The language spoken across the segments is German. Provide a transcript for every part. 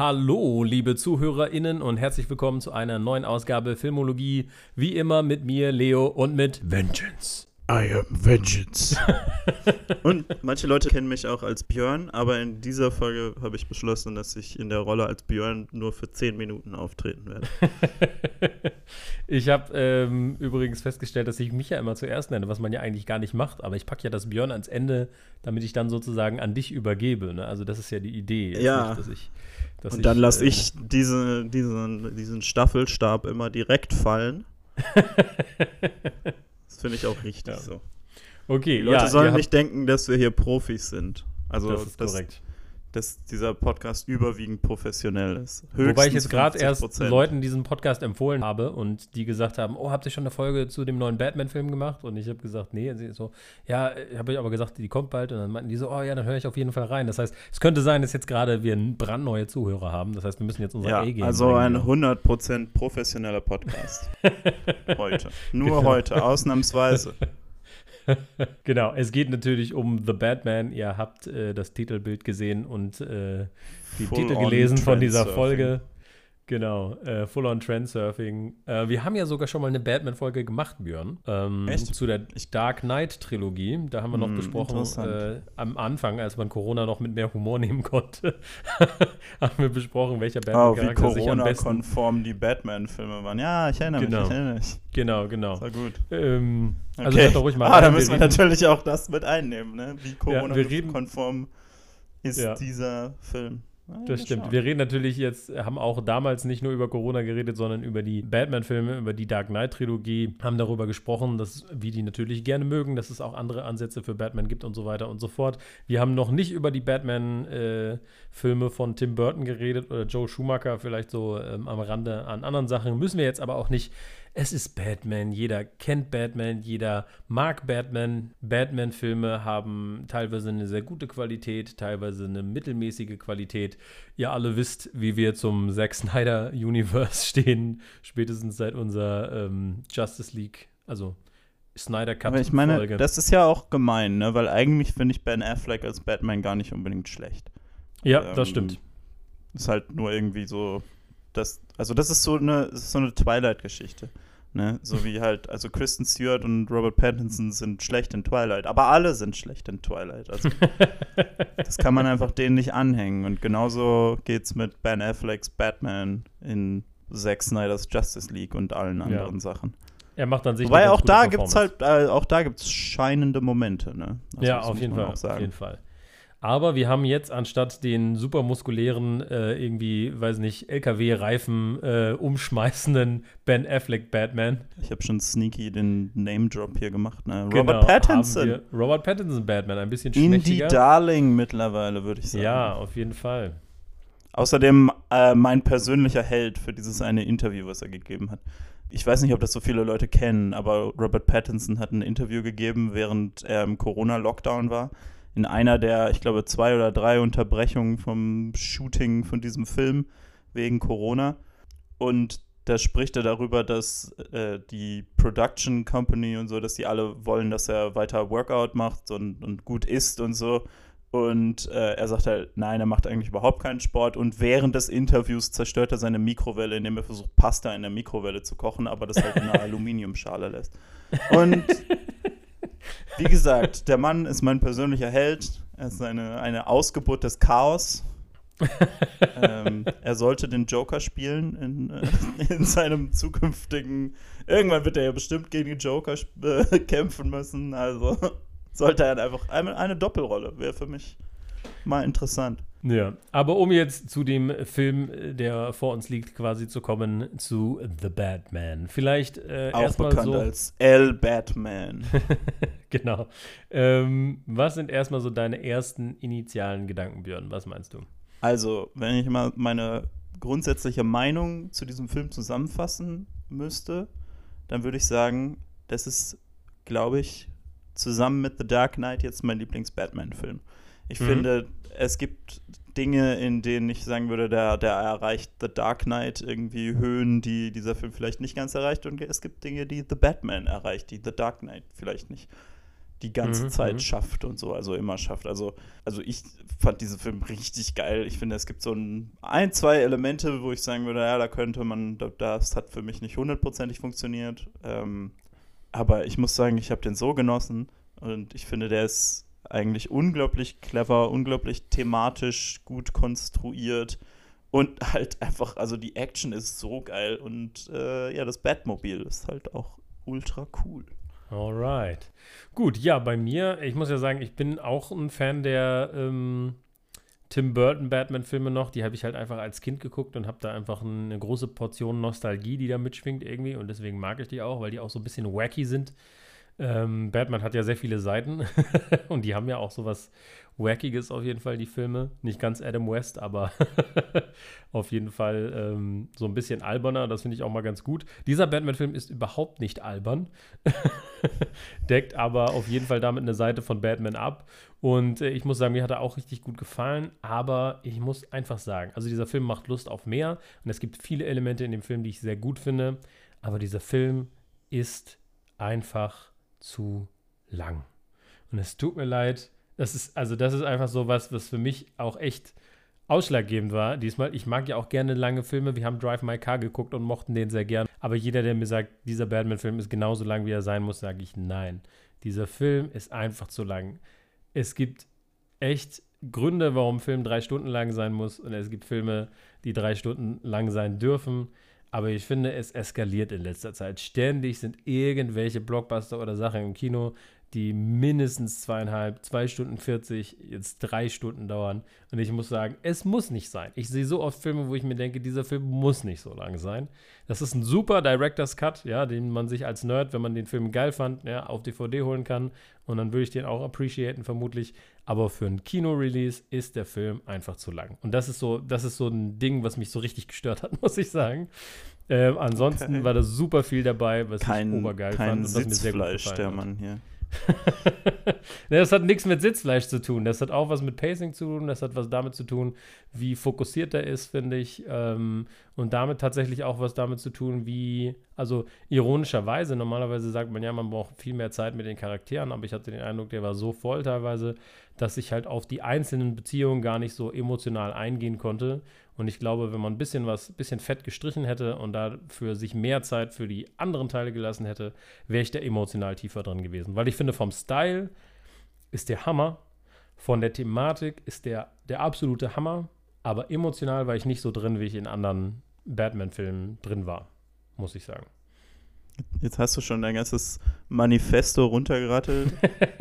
Hallo, liebe ZuhörerInnen und herzlich willkommen zu einer neuen Ausgabe Filmologie. Wie immer mit mir, Leo, und mit Vengeance. I am Vengeance. und manche Leute kennen mich auch als Björn, aber in dieser Folge habe ich beschlossen, dass ich in der Rolle als Björn nur für 10 Minuten auftreten werde. ich habe ähm, übrigens festgestellt, dass ich mich ja immer zuerst nenne, was man ja eigentlich gar nicht macht, aber ich packe ja das Björn ans Ende, damit ich dann sozusagen an dich übergebe. Ne? Also das ist ja die Idee. Ja. Nicht, dass ich, dass und dann lasse äh, ich diese, diesen, diesen Staffelstab immer direkt fallen. finde ich auch richtig ja. so. Okay, Die Leute ja, sollen nicht denken, dass wir hier Profis sind. Also, das ist dass, korrekt. Dass dieser Podcast überwiegend professionell ist. Höchstens Wobei ich jetzt gerade erst Leuten diesen Podcast empfohlen habe und die gesagt haben: Oh, habt ihr schon eine Folge zu dem neuen Batman-Film gemacht? Und ich habe gesagt: Nee. So: Ja, habe ich aber gesagt, die kommt bald. Und dann meinten die so: Oh ja, dann höre ich auf jeden Fall rein. Das heißt, es könnte sein, dass jetzt gerade wir brandneue Zuhörer haben. Das heißt, wir müssen jetzt unser ja, gehen. Also ein 100% professioneller Podcast. heute. Nur genau. heute, ausnahmsweise. genau, es geht natürlich um The Batman. Ihr habt äh, das Titelbild gesehen und äh, die Full Titel gelesen von dieser Folge. Genau, äh, Full on Trendsurfing. Äh, wir haben ja sogar schon mal eine Batman-Folge gemacht, Björn. Ähm, Echt? Zu der Dark Knight-Trilogie. Da haben wir noch mm, besprochen, äh, am Anfang, als man Corona noch mit mehr Humor nehmen konnte, haben wir besprochen, welcher Batman-Charakter oh, sich am besten... konform die Batman-Filme waren. Ja, ich erinnere genau. mich, ich erinnere mich. Genau, genau. Das war gut. Ähm, also okay. doch ruhig mal Ah, da müssen wir natürlich auch das mit einnehmen, ne? Wie Corona-konform ja, ist ja. dieser Film. Das stimmt. Schauen. Wir reden natürlich jetzt, haben auch damals nicht nur über Corona geredet, sondern über die Batman-Filme, über die Dark Knight-Trilogie, haben darüber gesprochen, dass wir die natürlich gerne mögen, dass es auch andere Ansätze für Batman gibt und so weiter und so fort. Wir haben noch nicht über die Batman-Filme äh, von Tim Burton geredet oder Joe Schumacher, vielleicht so ähm, am Rande an anderen Sachen. Müssen wir jetzt aber auch nicht es ist Batman, jeder kennt Batman, jeder mag Batman. Batman-Filme haben teilweise eine sehr gute Qualität, teilweise eine mittelmäßige Qualität. Ihr alle wisst, wie wir zum Zack Snyder Universe stehen, spätestens seit unserer ähm, Justice League, also Snyder Cut. Aber ich meine, Folge. das ist ja auch gemein, ne? weil eigentlich finde ich Ben Affleck als Batman gar nicht unbedingt schlecht. Ja, ähm, das stimmt. Ist halt nur irgendwie so das, also das ist so eine, so eine Twilight-Geschichte. Ne? So wie halt, also Kristen Stewart und Robert Pattinson sind schlecht in Twilight, aber alle sind schlecht in Twilight. Also das kann man einfach denen nicht anhängen. Und genauso geht's mit Ben Afflecks Batman in Zack Snyder's Justice League und allen anderen ja. Sachen. Er macht dann sich. Wobei auch da gibt's halt, äh, auch da gibt's scheinende Momente, ne? Also ja, auf jeden Fall. Auf jeden Fall. Aber wir haben jetzt anstatt den supermuskulären, äh, irgendwie, weiß nicht, LKW-Reifen äh, umschmeißenden Ben Affleck Batman. Ich habe schon sneaky den Name-Drop hier gemacht, ne? Genau, Robert Pattinson. Robert Pattinson Batman, ein bisschen schmächtiger. Indie Darling mittlerweile, würde ich sagen. Ja, auf jeden Fall. Außerdem äh, mein persönlicher Held für dieses eine Interview, was er gegeben hat. Ich weiß nicht, ob das so viele Leute kennen, aber Robert Pattinson hat ein Interview gegeben, während er im Corona-Lockdown war in einer der, ich glaube, zwei oder drei Unterbrechungen vom Shooting von diesem Film wegen Corona. Und da spricht er darüber, dass äh, die Production Company und so, dass die alle wollen, dass er weiter Workout macht und, und gut isst und so. Und äh, er sagt halt, nein, er macht eigentlich überhaupt keinen Sport. Und während des Interviews zerstört er seine Mikrowelle, indem er versucht, Pasta in der Mikrowelle zu kochen, aber das halt in einer Aluminiumschale lässt. Und wie gesagt, der Mann ist mein persönlicher Held. Er ist eine, eine Ausgeburt des Chaos. ähm, er sollte den Joker spielen in, äh, in seinem zukünftigen. Irgendwann wird er ja bestimmt gegen den Joker äh, kämpfen müssen. Also sollte er einfach eine, eine Doppelrolle. Wäre für mich mal interessant. Ja, aber um jetzt zu dem Film, der vor uns liegt, quasi zu kommen, zu The Batman. Vielleicht äh, Auch bekannt so als L Batman. genau. Ähm, was sind erstmal so deine ersten initialen Gedanken, Björn? Was meinst du? Also, wenn ich mal meine grundsätzliche Meinung zu diesem Film zusammenfassen müsste, dann würde ich sagen, das ist, glaube ich, zusammen mit The Dark Knight jetzt mein Lieblings-Batman-Film. Ich mhm. finde, es gibt Dinge, in denen ich sagen würde, der, der erreicht The Dark Knight irgendwie Höhen, die dieser Film vielleicht nicht ganz erreicht. Und es gibt Dinge, die The Batman erreicht, die The Dark Knight vielleicht nicht die ganze Mhm, Zeit mhm. schafft und so, also immer schafft. Also, also ich fand diesen Film richtig geil. Ich finde, es gibt so ein, ein, zwei Elemente, wo ich sagen würde, ja, da könnte man, da- das hat für mich nicht hundertprozentig funktioniert. Ähm, aber ich muss sagen, ich habe den so genossen und ich finde, der ist eigentlich unglaublich clever, unglaublich thematisch gut konstruiert und halt einfach, also die Action ist so geil und äh, ja, das Batmobil ist halt auch ultra cool. Alright. Gut, ja, bei mir, ich muss ja sagen, ich bin auch ein Fan der ähm, Tim Burton Batman-Filme noch. Die habe ich halt einfach als Kind geguckt und habe da einfach eine große Portion Nostalgie, die da mitschwingt irgendwie. Und deswegen mag ich die auch, weil die auch so ein bisschen wacky sind. Ähm, Batman hat ja sehr viele Seiten und die haben ja auch sowas Wackiges auf jeden Fall, die Filme. Nicht ganz Adam West, aber auf jeden Fall ähm, so ein bisschen alberner. Das finde ich auch mal ganz gut. Dieser Batman-Film ist überhaupt nicht albern, deckt aber auf jeden Fall damit eine Seite von Batman ab. Und äh, ich muss sagen, mir hat er auch richtig gut gefallen, aber ich muss einfach sagen, also dieser Film macht Lust auf mehr und es gibt viele Elemente in dem Film, die ich sehr gut finde, aber dieser Film ist einfach zu lang. Und es tut mir leid, das ist, also das ist einfach so was, was für mich auch echt ausschlaggebend war diesmal. Ich mag ja auch gerne lange Filme. Wir haben Drive My Car geguckt und mochten den sehr gern. Aber jeder, der mir sagt, dieser Batman-Film ist genauso lang, wie er sein muss, sage ich nein. Dieser Film ist einfach zu lang. Es gibt echt Gründe, warum ein Film drei Stunden lang sein muss. Und es gibt Filme, die drei Stunden lang sein dürfen. Aber ich finde, es eskaliert in letzter Zeit. Ständig sind irgendwelche Blockbuster oder Sachen im Kino, die mindestens zweieinhalb, zwei Stunden 40, jetzt drei Stunden dauern. Und ich muss sagen, es muss nicht sein. Ich sehe so oft Filme, wo ich mir denke, dieser Film muss nicht so lang sein. Das ist ein super Director's Cut, ja, den man sich als Nerd, wenn man den Film geil fand, ja, auf DVD holen kann. Und dann würde ich den auch appreciaten, vermutlich. Aber für ein Kino-Release ist der Film einfach zu lang. Und das ist so, das ist so ein Ding, was mich so richtig gestört hat, muss ich sagen. Ähm, ansonsten Okay. war da super viel dabei, was ich Kein, obergeil kein fand und was mir sehr gut gefallen der hat. Mann hier. Ne, das hat nichts mit Sitzfleisch zu tun. Das hat auch was mit Pacing zu tun. Das hat was damit zu tun, wie fokussiert er ist, finde ich. Ähm, und damit tatsächlich auch was damit zu tun, wie, also ironischerweise, normalerweise sagt man ja, man braucht viel mehr Zeit mit den Charakteren, aber ich hatte den Eindruck, der war so voll teilweise, dass ich halt auf die einzelnen Beziehungen gar nicht so emotional eingehen konnte. Und ich glaube, wenn man ein bisschen was, bisschen fett gestrichen hätte und dafür sich mehr Zeit für die anderen Teile gelassen hätte, wäre ich da emotional tiefer drin gewesen. Weil ich finde, vom Style ist der Hammer, von der Thematik ist der der absolute Hammer, aber emotional war ich nicht so drin, wie ich in anderen Batman-Filmen drin war, muss ich sagen. Jetzt hast du schon dein ganzes Manifesto runtergerattelt,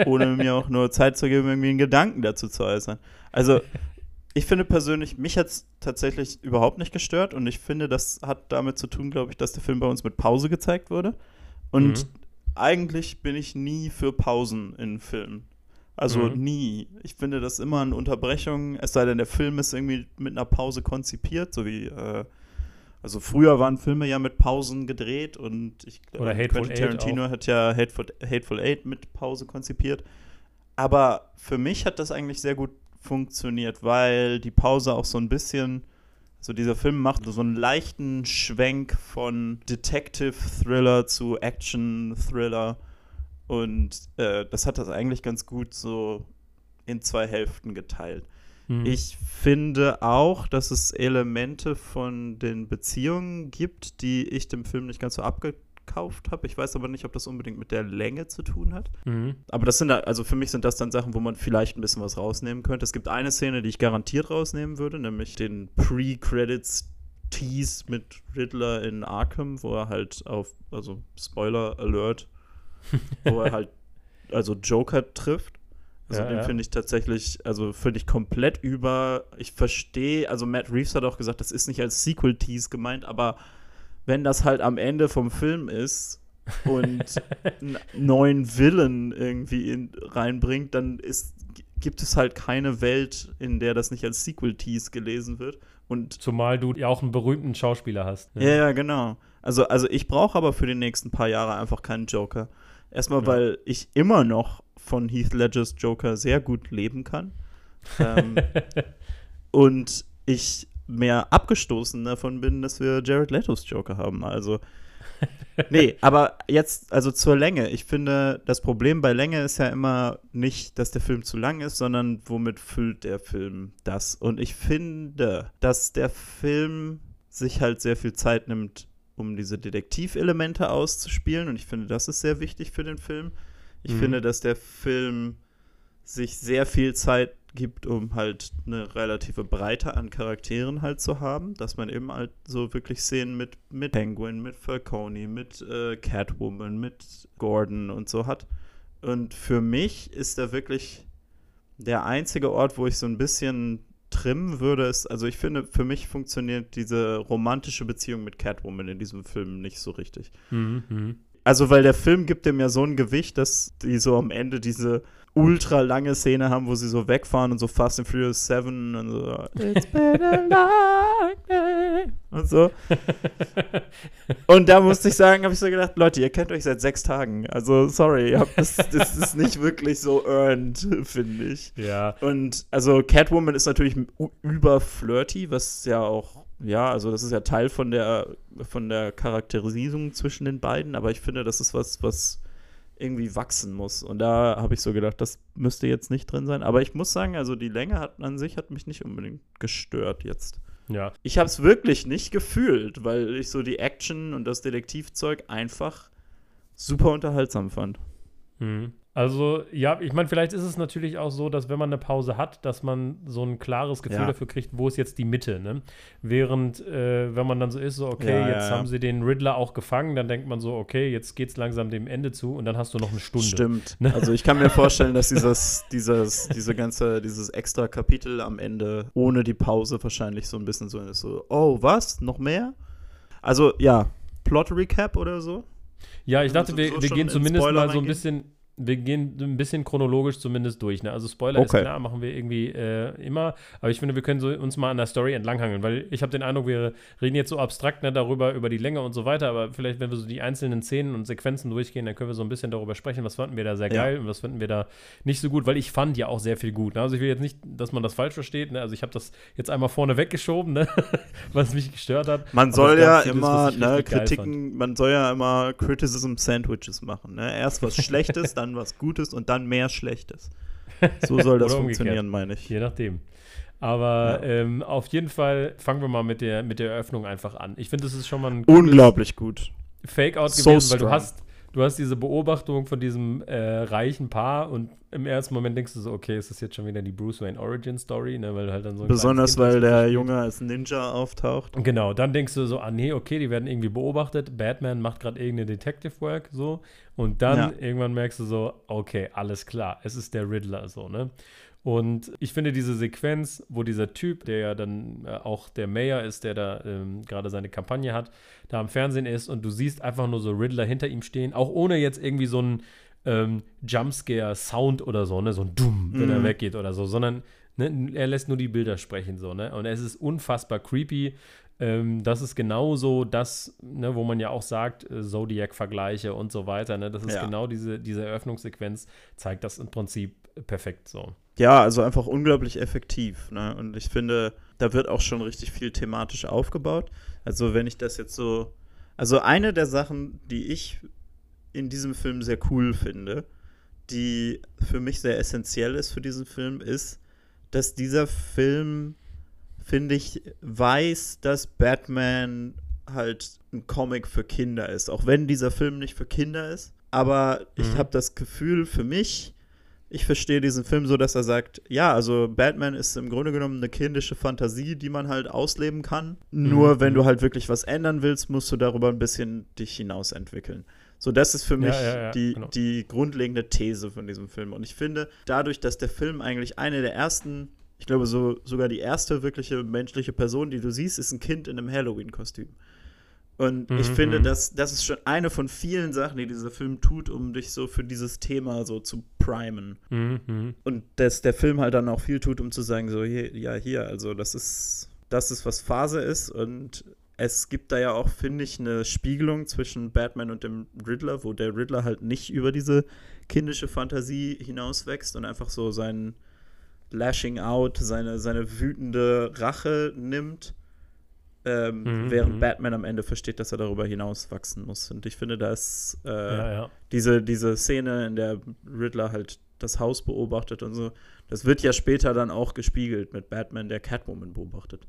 ohne mir auch nur Zeit zu geben, irgendwie einen Gedanken dazu zu äußern. Also, ich finde persönlich, mich hat es tatsächlich überhaupt nicht gestört und ich finde, das hat damit zu tun, glaube ich, dass der Film bei uns mit Pause gezeigt wurde. Und Mhm. eigentlich bin ich nie für Pausen in Filmen. Also Mhm. nie. Ich finde das immer eine Unterbrechung, es sei denn, der Film ist irgendwie mit einer Pause konzipiert, so wie, äh, also früher waren Filme ja mit Pausen gedreht und ich glaube, Quentin Tarantino hat ja Hateful, Hateful Eight mit Pause konzipiert. Aber für mich hat das eigentlich sehr gut funktioniert, weil die Pause auch so ein bisschen, so dieser Film macht so einen leichten Schwenk von Detective Thriller zu Action Thriller und äh, das hat das eigentlich ganz gut so in zwei Hälften geteilt. Mhm. Ich finde auch, dass es Elemente von den Beziehungen gibt, die ich dem Film nicht ganz so abgekauft habe. Ich weiß aber nicht, ob das unbedingt mit der Länge zu tun hat. Mhm. Aber das sind, also für mich sind das dann Sachen, wo man vielleicht ein bisschen was rausnehmen könnte. Es gibt eine Szene, die ich garantiert rausnehmen würde, nämlich den Pre-Credits Tease mit Riddler in Arkham, wo er halt auf, also Spoiler Alert, wo er halt also Joker trifft. Also Ja, den ja. finde ich tatsächlich, also finde ich komplett über. Ich verstehe, also Matt Reeves hat auch gesagt, das ist nicht als Sequel-Tease gemeint, aber wenn das halt am Ende vom Film ist und einen neuen Villain irgendwie in, reinbringt, dann ist, gibt es halt keine Welt, in der das nicht als Sequel-Tease gelesen wird. Und Zumal du ja auch einen berühmten Schauspieler hast. ne? ja, ja, genau. Also, also ich brauche aber für die nächsten paar Jahre einfach keinen Joker. Erstmal, Ja. weil ich immer noch von Heath Ledgers Joker sehr gut leben kann. ähm, und ich mehr abgestoßen davon bin, dass wir Jared Letos Joker haben. Also nee, aber jetzt, also zur Länge. Ich finde, das Problem bei Länge ist ja immer nicht, dass der Film zu lang ist, sondern womit füllt der Film das. Und ich finde, dass der Film sich halt sehr viel Zeit nimmt, um diese Detektivelemente auszuspielen. Und ich finde, das ist sehr wichtig für den Film. Ich mhm. finde, dass der Film sich sehr viel Zeit gibt, um halt eine relative Breite an Charakteren halt zu haben, dass man eben halt so wirklich Szenen mit, mit Penguin, mit Falcone, mit äh, Catwoman, mit Gordon und so hat. Und für mich ist da wirklich der einzige Ort, wo ich so ein bisschen trimmen würde, ist, also ich finde, für mich funktioniert diese romantische Beziehung mit Catwoman in diesem Film nicht so richtig. Mhm. mhm. Also, weil der Film gibt dem ja so ein Gewicht, dass die so am Ende diese ultra lange Szene haben, wo sie so wegfahren und so Fast and Furious 7 und so. It's been a long day. Und so. und da musste ich sagen, habe ich so gedacht, Leute, ihr kennt euch seit sechs Tagen. Also, sorry, das, das ist nicht wirklich so earned, finde ich. Ja. Und also Catwoman ist natürlich überflirty, was ja auch ja, also das ist ja Teil von der von der Charakterisierung zwischen den beiden, aber ich finde, das ist was, was irgendwie wachsen muss. Und da habe ich so gedacht, das müsste jetzt nicht drin sein. Aber ich muss sagen, also die Länge hat, an sich hat mich nicht unbedingt gestört jetzt. Ja. Ich habe es wirklich nicht gefühlt, weil ich so die Action und das Detektivzeug einfach super unterhaltsam fand. Mhm. Also, ja, ich meine, vielleicht ist es natürlich auch so, dass wenn man eine Pause hat, dass man so ein klares Gefühl ja. dafür kriegt, wo ist jetzt die Mitte, ne? Während, äh, wenn man dann so ist, so, okay, ja, jetzt ja, haben sie den Riddler auch gefangen, dann denkt man so, okay, jetzt geht es langsam dem Ende zu und dann hast du noch eine Stunde. Stimmt. Ne? Also ich kann mir vorstellen, dass dieses, dieses, diese ganze, dieses extra Kapitel am Ende ohne die Pause wahrscheinlich so ein bisschen so ist, so, oh, was? Noch mehr? Also, ja, Plot-Recap oder so? Ja, ich dachte, wir, wir gehen zumindest mal so ein bisschen wir gehen ein bisschen chronologisch zumindest durch. Ne? Also Spoiler okay. ist klar, machen wir irgendwie äh, immer. Aber ich finde, wir können so uns mal an der Story entlanghangeln, weil ich habe den Eindruck, wir reden jetzt so abstrakt ne, darüber, über die Länge und so weiter. Aber vielleicht, wenn wir so die einzelnen Szenen und Sequenzen durchgehen, dann können wir so ein bisschen darüber sprechen, was fanden wir da sehr geil ja. und was fanden wir da nicht so gut, weil ich fand ja auch sehr viel gut. Ne? Also ich will jetzt nicht, dass man das falsch versteht. Ne? Also ich habe das jetzt einmal vorne weggeschoben, ne? was mich gestört hat. Man soll ja immer ne, Kritiken, man soll ja immer Criticism Sandwiches machen. Ne? Erst was Schlechtes, dann dann was Gutes und dann mehr Schlechtes. So soll das funktionieren, meine ich. Je nachdem. Aber ja. ähm, auf jeden Fall fangen wir mal mit der, mit der Eröffnung einfach an. Ich finde, das ist schon mal ein unglaublich gut. Fake-out so gewesen, weil du hast, du hast diese Beobachtung von diesem äh, reichen Paar und im ersten Moment denkst du so, okay, ist das jetzt schon wieder die Bruce Wayne Origin Story, ne, weil halt dann so Besonders weil der Junge als Ninja auftaucht. Genau, dann denkst du so, ah nee, okay, die werden irgendwie beobachtet, Batman macht gerade irgendeine Detective Work so und dann ja. irgendwann merkst du so, okay, alles klar, es ist der Riddler so, ne? Und ich finde diese Sequenz, wo dieser Typ, der ja dann äh, auch der Mayor ist, der da ähm, gerade seine Kampagne hat, da am Fernsehen ist und du siehst einfach nur so Riddler hinter ihm stehen, auch ohne jetzt irgendwie so einen ähm, Jumpscare-Sound oder so, ne, so ein Dumm, wenn mm. er mhm. weggeht oder so, sondern ne, er lässt nur die Bilder sprechen, so, ne, und es ist unfassbar creepy. Ähm, das ist genauso das, ne, wo man ja auch sagt, äh, Zodiac-Vergleiche und so weiter, ne, das ist ja. genau diese, diese Eröffnungssequenz, zeigt das im Prinzip perfekt so. Ja, also einfach unglaublich effektiv. Ne? Und ich finde, da wird auch schon richtig viel thematisch aufgebaut. Also wenn ich das jetzt so. Also eine der Sachen, die ich in diesem Film sehr cool finde, die für mich sehr essentiell ist für diesen Film, ist, dass dieser Film, finde ich, weiß, dass Batman halt ein Comic für Kinder ist. Auch wenn dieser Film nicht für Kinder ist. Aber ich mhm. habe das Gefühl, für mich, ich verstehe diesen Film so, dass er sagt, ja, also Batman ist im Grunde genommen eine kindische Fantasie, die man halt ausleben kann. Mhm. Nur wenn du halt wirklich was ändern willst, musst du darüber ein bisschen dich hinaus entwickeln. So, das ist für mich ja, ja, ja, die, genau. die grundlegende These von diesem Film. Und ich finde, dadurch, dass der Film eigentlich eine der ersten, ich glaube so, sogar die erste wirkliche menschliche Person, die du siehst, ist ein Kind in einem Halloween-Kostüm. Und mhm, ich finde, mhm. dass das ist schon eine von vielen Sachen, die dieser Film tut, um dich so für dieses Thema so zu primen. Mhm, mhm. Und dass der Film halt dann auch viel tut, um zu sagen, so, hier, ja, hier, also das ist, das ist, was Phase ist. Und es gibt da ja auch, finde ich, eine Spiegelung zwischen Batman und dem Riddler, wo der Riddler halt nicht über diese kindische Fantasie hinauswächst und einfach so sein Lashing Out, seine, seine wütende Rache nimmt ähm, Mhm, während mhm. Batman am Ende versteht, dass er darüber hinaus wachsen muss. Und ich finde, dass äh, Ja, ja. diese, diese Szene, in der Riddler halt das Haus beobachtet und so, das wird ja später dann auch gespiegelt mit Batman, der Catwoman beobachtet.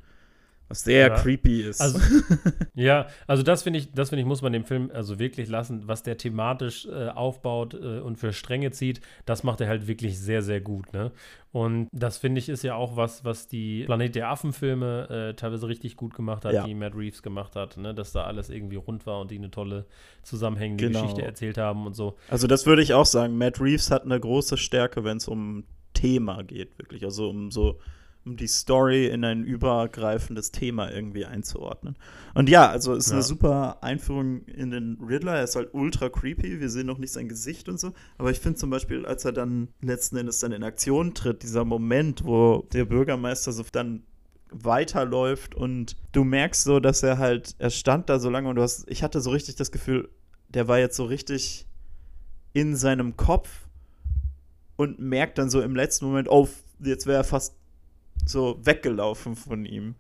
Was sehr Ja. creepy ist. Also, ja, also das finde ich, das finde ich, muss man dem Film also wirklich lassen, was der thematisch äh, aufbaut äh, und für Stränge zieht, das macht er halt wirklich sehr, sehr gut, ne? Und das finde ich ist ja auch was, was die Planet der Affen-Filme äh, teilweise richtig gut gemacht hat, Ja. die Matt Reeves gemacht hat, ne? Dass da alles irgendwie rund war und die eine tolle zusammenhängende Genau. Geschichte erzählt haben und so. Also das würde ich auch sagen. Matt Reeves hat eine große Stärke, wenn es um Thema geht, wirklich. Also um so um die Story in ein übergreifendes Thema irgendwie einzuordnen. Und ja, also es ist eine Ja. super Einführung in den Riddler. Er ist halt ultra creepy. Wir sehen noch nicht sein Gesicht und so. Aber ich finde zum Beispiel, als er dann letzten Endes dann in Aktion tritt, dieser Moment, wo der Bürgermeister so dann weiterläuft und du merkst so, dass er halt, er stand da so lange und du hast, ich hatte so richtig das Gefühl, der war jetzt so richtig in seinem Kopf und merkt dann so im letzten Moment, oh, jetzt wäre er fast so weggelaufen von ihm.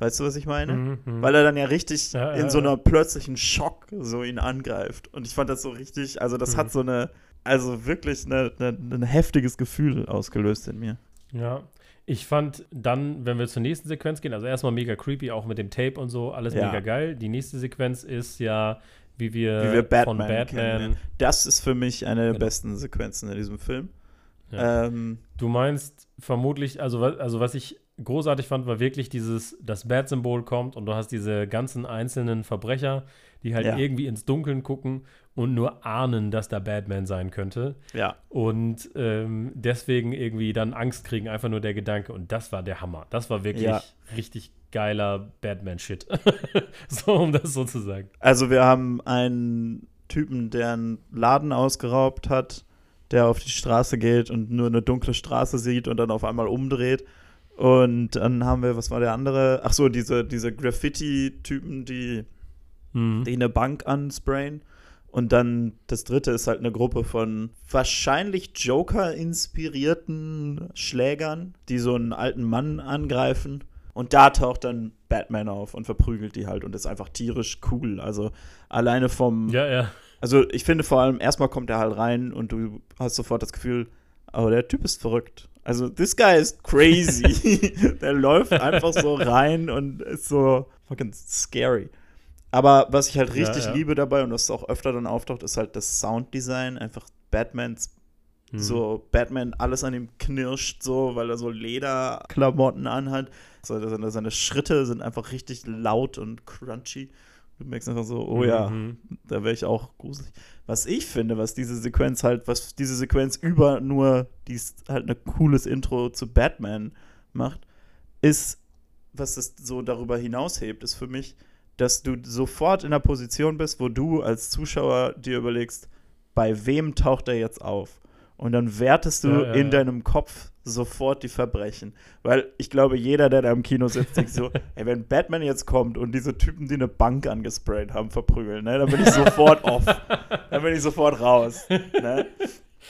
Weißt du, was ich meine? Mhm, mhm. Weil er dann ja richtig Ja, in so einer plötzlichen Schock so ihn angreift. Und ich fand das so richtig, also das Mhm. hat so eine, also wirklich eine, eine, ein heftiges Gefühl ausgelöst in mir. Ja, ich fand dann, wenn wir zur nächsten Sequenz gehen, also erstmal mega creepy, auch mit dem Tape und so, alles Ja. mega geil. Die nächste Sequenz ist ja, wie wir, Wie wir Batman, von Batman. kennenlernen. Das ist für mich eine der Genau. besten Sequenzen in diesem Film. Ja. Ähm, Du meinst vermutlich, also, also was ich großartig fand, war wirklich dieses, das Bat-Symbol kommt und du hast diese ganzen einzelnen Verbrecher, die halt Ja. irgendwie ins Dunkeln gucken und nur ahnen, dass da Batman sein könnte. ja, Und ähm, deswegen irgendwie dann Angst kriegen, einfach nur der Gedanke. Und das war der Hammer. Das war wirklich Ja. richtig geiler Batman-Shit. so, um das so zu sagen. Also wir haben einen Typen, der einen Laden ausgeraubt hat, der auf die Straße geht und nur eine dunkle Straße sieht und dann auf einmal umdreht. Und dann haben wir, was war der andere? Ach so, diese, diese Graffiti-Typen, die, Mhm. die eine Bank ansprayen. Und dann das dritte ist halt eine Gruppe von wahrscheinlich Joker-inspirierten Schlägern, die so einen alten Mann angreifen. Und da taucht dann Batman auf und verprügelt die halt und ist einfach tierisch cool. Also alleine vom. Ja, ja. Also ich finde vor allem, erstmal kommt er halt rein und du hast sofort das Gefühl, oh, der Typ ist verrückt. Also this guy is crazy. der läuft einfach so rein und ist so fucking scary. Aber was ich halt Ja, richtig ja. liebe dabei und was auch öfter dann auftaucht, ist halt das Sounddesign. Einfach Batmans Mhm. so Batman, alles an ihm knirscht, so, weil er so Lederklamotten anhat. So, seine, seine Schritte sind einfach richtig laut und crunchy. Du merkst einfach so, oh ja, Mhm. da wäre ich auch gruselig. Was ich finde, was diese Sequenz halt, was diese Sequenz über nur dies halt ein cooles Intro zu Batman macht, ist, was es so darüber hinaushebt, ist für mich, dass du sofort in der Position bist, wo du als Zuschauer dir überlegst, bei wem taucht er jetzt auf? Und dann wertest du Ja, ja, in deinem Kopf sofort die Verbrechen. Weil ich glaube, jeder, der da im Kino sitzt, denkt so, ey, wenn Batman jetzt kommt und diese Typen, die eine Bank angesprayt haben, verprügeln, ne, dann bin ich sofort off. Dann bin ich sofort raus. Ne?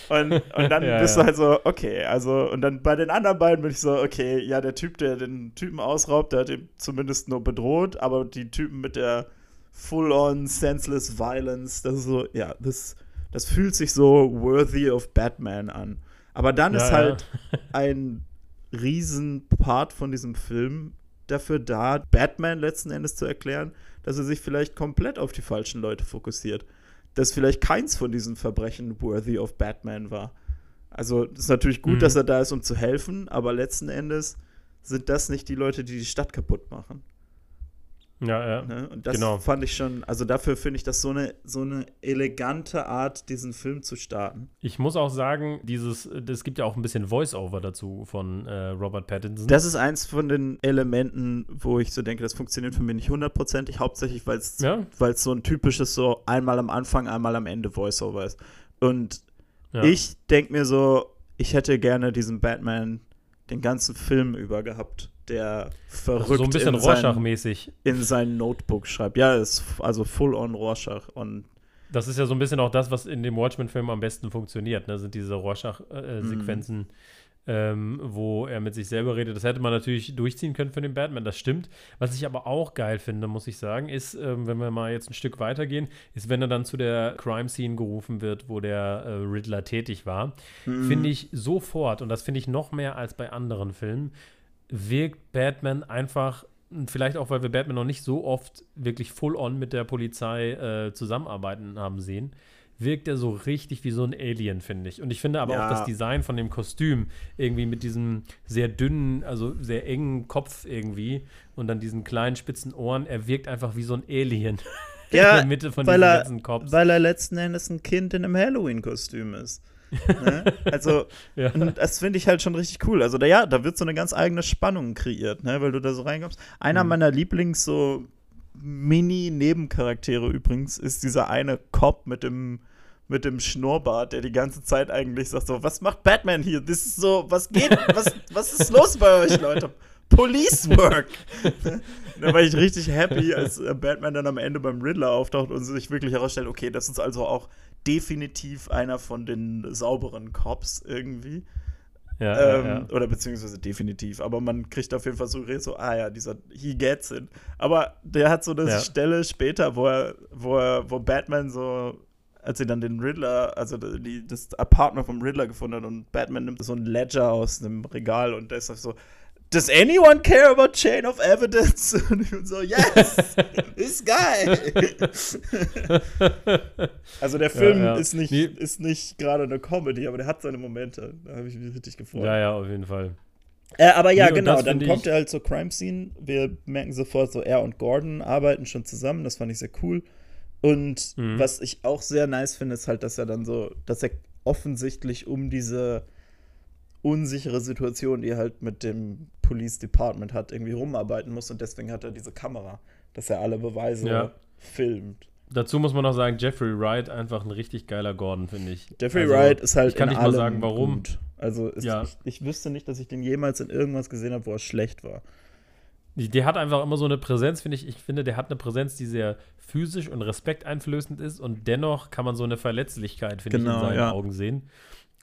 Und, und dann Ja, bist du halt so, okay, also, und dann bei den anderen beiden bin ich so, okay, ja, der Typ, der den Typen ausraubt, der hat ihn zumindest nur bedroht, aber die Typen mit der full-on senseless violence, das ist so, ja, das, das fühlt sich so worthy of Batman an. Aber dann Ja, ist ja. halt ein riesen Part von diesem Film dafür da, Batman letzten Endes zu erklären, dass er sich vielleicht komplett auf die falschen Leute fokussiert. Dass vielleicht keins von diesen Verbrechen worthy of Batman war. Also, es ist natürlich gut, Mhm. dass er da ist, um zu helfen, aber letzten Endes sind das nicht die Leute, die die Stadt kaputt machen. Ja, ja. Ne? Und das Genau. fand ich schon, also dafür finde ich das so eine, so eine elegante Art, diesen Film zu starten. Ich muss auch sagen, dieses, es gibt ja auch ein bisschen Voice-Over dazu von äh, Robert Pattinson. Das ist eins von den Elementen, wo ich so denke, das funktioniert für mich nicht hundertprozentig, hauptsächlich, weil es ja, so ein typisches so einmal am Anfang, einmal am Ende Voiceover ist. Und ja. ich denke mir so, ich hätte gerne diesen Batman den ganzen Film über gehabt, der verrückt also so ein bisschen in, sein, Rorschach-mäßig. in sein Notebook schreibt. Ja, ist also full on Rorschach und Das ist ja so ein bisschen auch das, was in dem Watchmen-Film am besten funktioniert, ne? sind diese Mhm. Rorschach-Sequenzen. ähm, wo er mit sich selber redet. Das hätte man natürlich durchziehen können für den Batman, das stimmt. Was ich aber auch geil finde, muss ich sagen, ist, ähm, wenn wir mal jetzt ein Stück weitergehen, ist, wenn er dann zu der Crime-Scene gerufen wird, wo der äh, Riddler tätig war, mhm. finde ich sofort, und das finde ich noch mehr als bei anderen Filmen, wirkt Batman einfach vielleicht auch, weil wir Batman noch nicht so oft wirklich full-on mit der Polizei äh, zusammenarbeiten haben sehen, wirkt er so richtig wie so ein Alien, finde ich. Und ich finde aber ja. auch das Design von dem Kostüm irgendwie mit diesem sehr dünnen, also sehr engen Kopf irgendwie und dann diesen kleinen spitzen Ohren, er wirkt einfach wie so ein Alien. Ja, in der Mitte von weil er, ganzen Cops. Weil er letzten Endes ein Kind in einem Halloween-Kostüm ist. Ne? Also, ja. das finde ich halt schon richtig cool. Also, da, ja, da wird so eine ganz eigene Spannung kreiert, ne? weil du da so reinkommst. Einer mhm. meiner Lieblings- so Mini-Nebencharaktere übrigens ist dieser eine Cop mit dem mit dem Schnurrbart, der die ganze Zeit eigentlich sagt so, was macht Batman hier? Das ist so, was geht, was, was ist los bei euch, Leute? Police Work! da war ich richtig happy, als Batman dann am Ende beim Riddler auftaucht und sich wirklich herausstellt, okay, das ist also auch definitiv einer von den sauberen Cops irgendwie. Ja, ähm, ja, ja. Oder beziehungsweise definitiv. Aber man kriegt auf jeden Fall so, so, ah ja, dieser He gets it. Aber der hat so eine Stelle später, wo er, wo er, wo Batman so, als sie dann den Riddler, also die, das Apartment vom Riddler gefunden hat und Batman nimmt so ein Ledger aus einem Regal und der ist so, Does anyone care about chain of evidence? Und ich bin so, yes, ist geil. also der Film ja, ja. ist nicht, nee. nicht gerade eine Comedy, aber der hat seine Momente. Da habe ich mich richtig gefreut. Ja, ja, auf jeden Fall. Äh, aber ja, nee, genau, dann kommt er halt zur Crime Scene. Wir merken sofort, so er und Gordon arbeiten schon zusammen. Das fand ich sehr cool. Und mhm. was ich auch sehr nice finde, ist halt, dass er dann so, dass er offensichtlich um diese unsichere Situation, die er halt mit dem Police Department hat, irgendwie rumarbeiten muss und deswegen hat er diese Kamera, dass er alle Beweise ja. filmt. Dazu muss man noch sagen, Jeffrey Wright einfach ein richtig geiler Gordon, finde ich. Jeffrey also, Wright ist halt Ich kann nicht mal sagen, warum. Gut. Also ist, ja. ich, ich wüsste nicht, dass ich den jemals in irgendwas gesehen habe, wo er schlecht war. Der hat einfach immer so eine Präsenz, finde ich. Ich finde, der hat eine Präsenz, die sehr physisch und respekteinflößend ist und dennoch kann man so eine Verletzlichkeit, finde genau, ich, in genau, seinen ja. Augen sehen.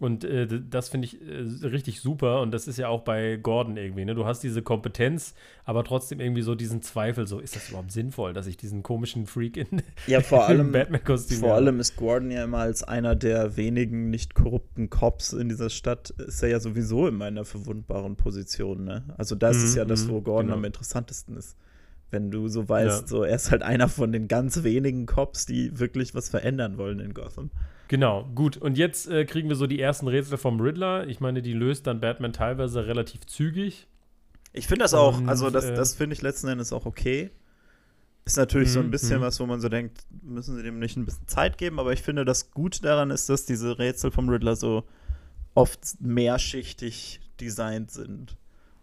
Und äh, das finde ich äh, richtig super. Und das ist ja auch bei Gordon irgendwie. Ne? Du hast diese Kompetenz, aber trotzdem irgendwie so diesen Zweifel: so, ist das überhaupt sinnvoll, dass ich diesen komischen Freak in ja, vor allem, Batman-Kostüm Vor habe? allem ist Gordon ja immer als einer der wenigen nicht korrupten Cops in dieser Stadt, ist er ja sowieso in meiner verwundbaren Position. Ne? Also, das mhm, ist ja das, wo mhm, Gordon genau. am interessantesten ist. Wenn du so weißt, ja. so, er ist halt einer von den ganz wenigen Cops, die wirklich was verändern wollen in Gotham. Genau, gut. Und jetzt äh, kriegen wir so die ersten Rätsel vom Riddler. Ich meine, die löst dann Batman teilweise relativ zügig. Ich finde das auch, also das, äh, das finde ich letzten Endes auch okay. Ist natürlich so ein mhm, bisschen mhm. was, wo man so denkt, müssen sie dem nicht ein bisschen Zeit geben, aber ich finde, das Gute daran ist, dass diese Rätsel vom Riddler so oft mehrschichtig designt sind.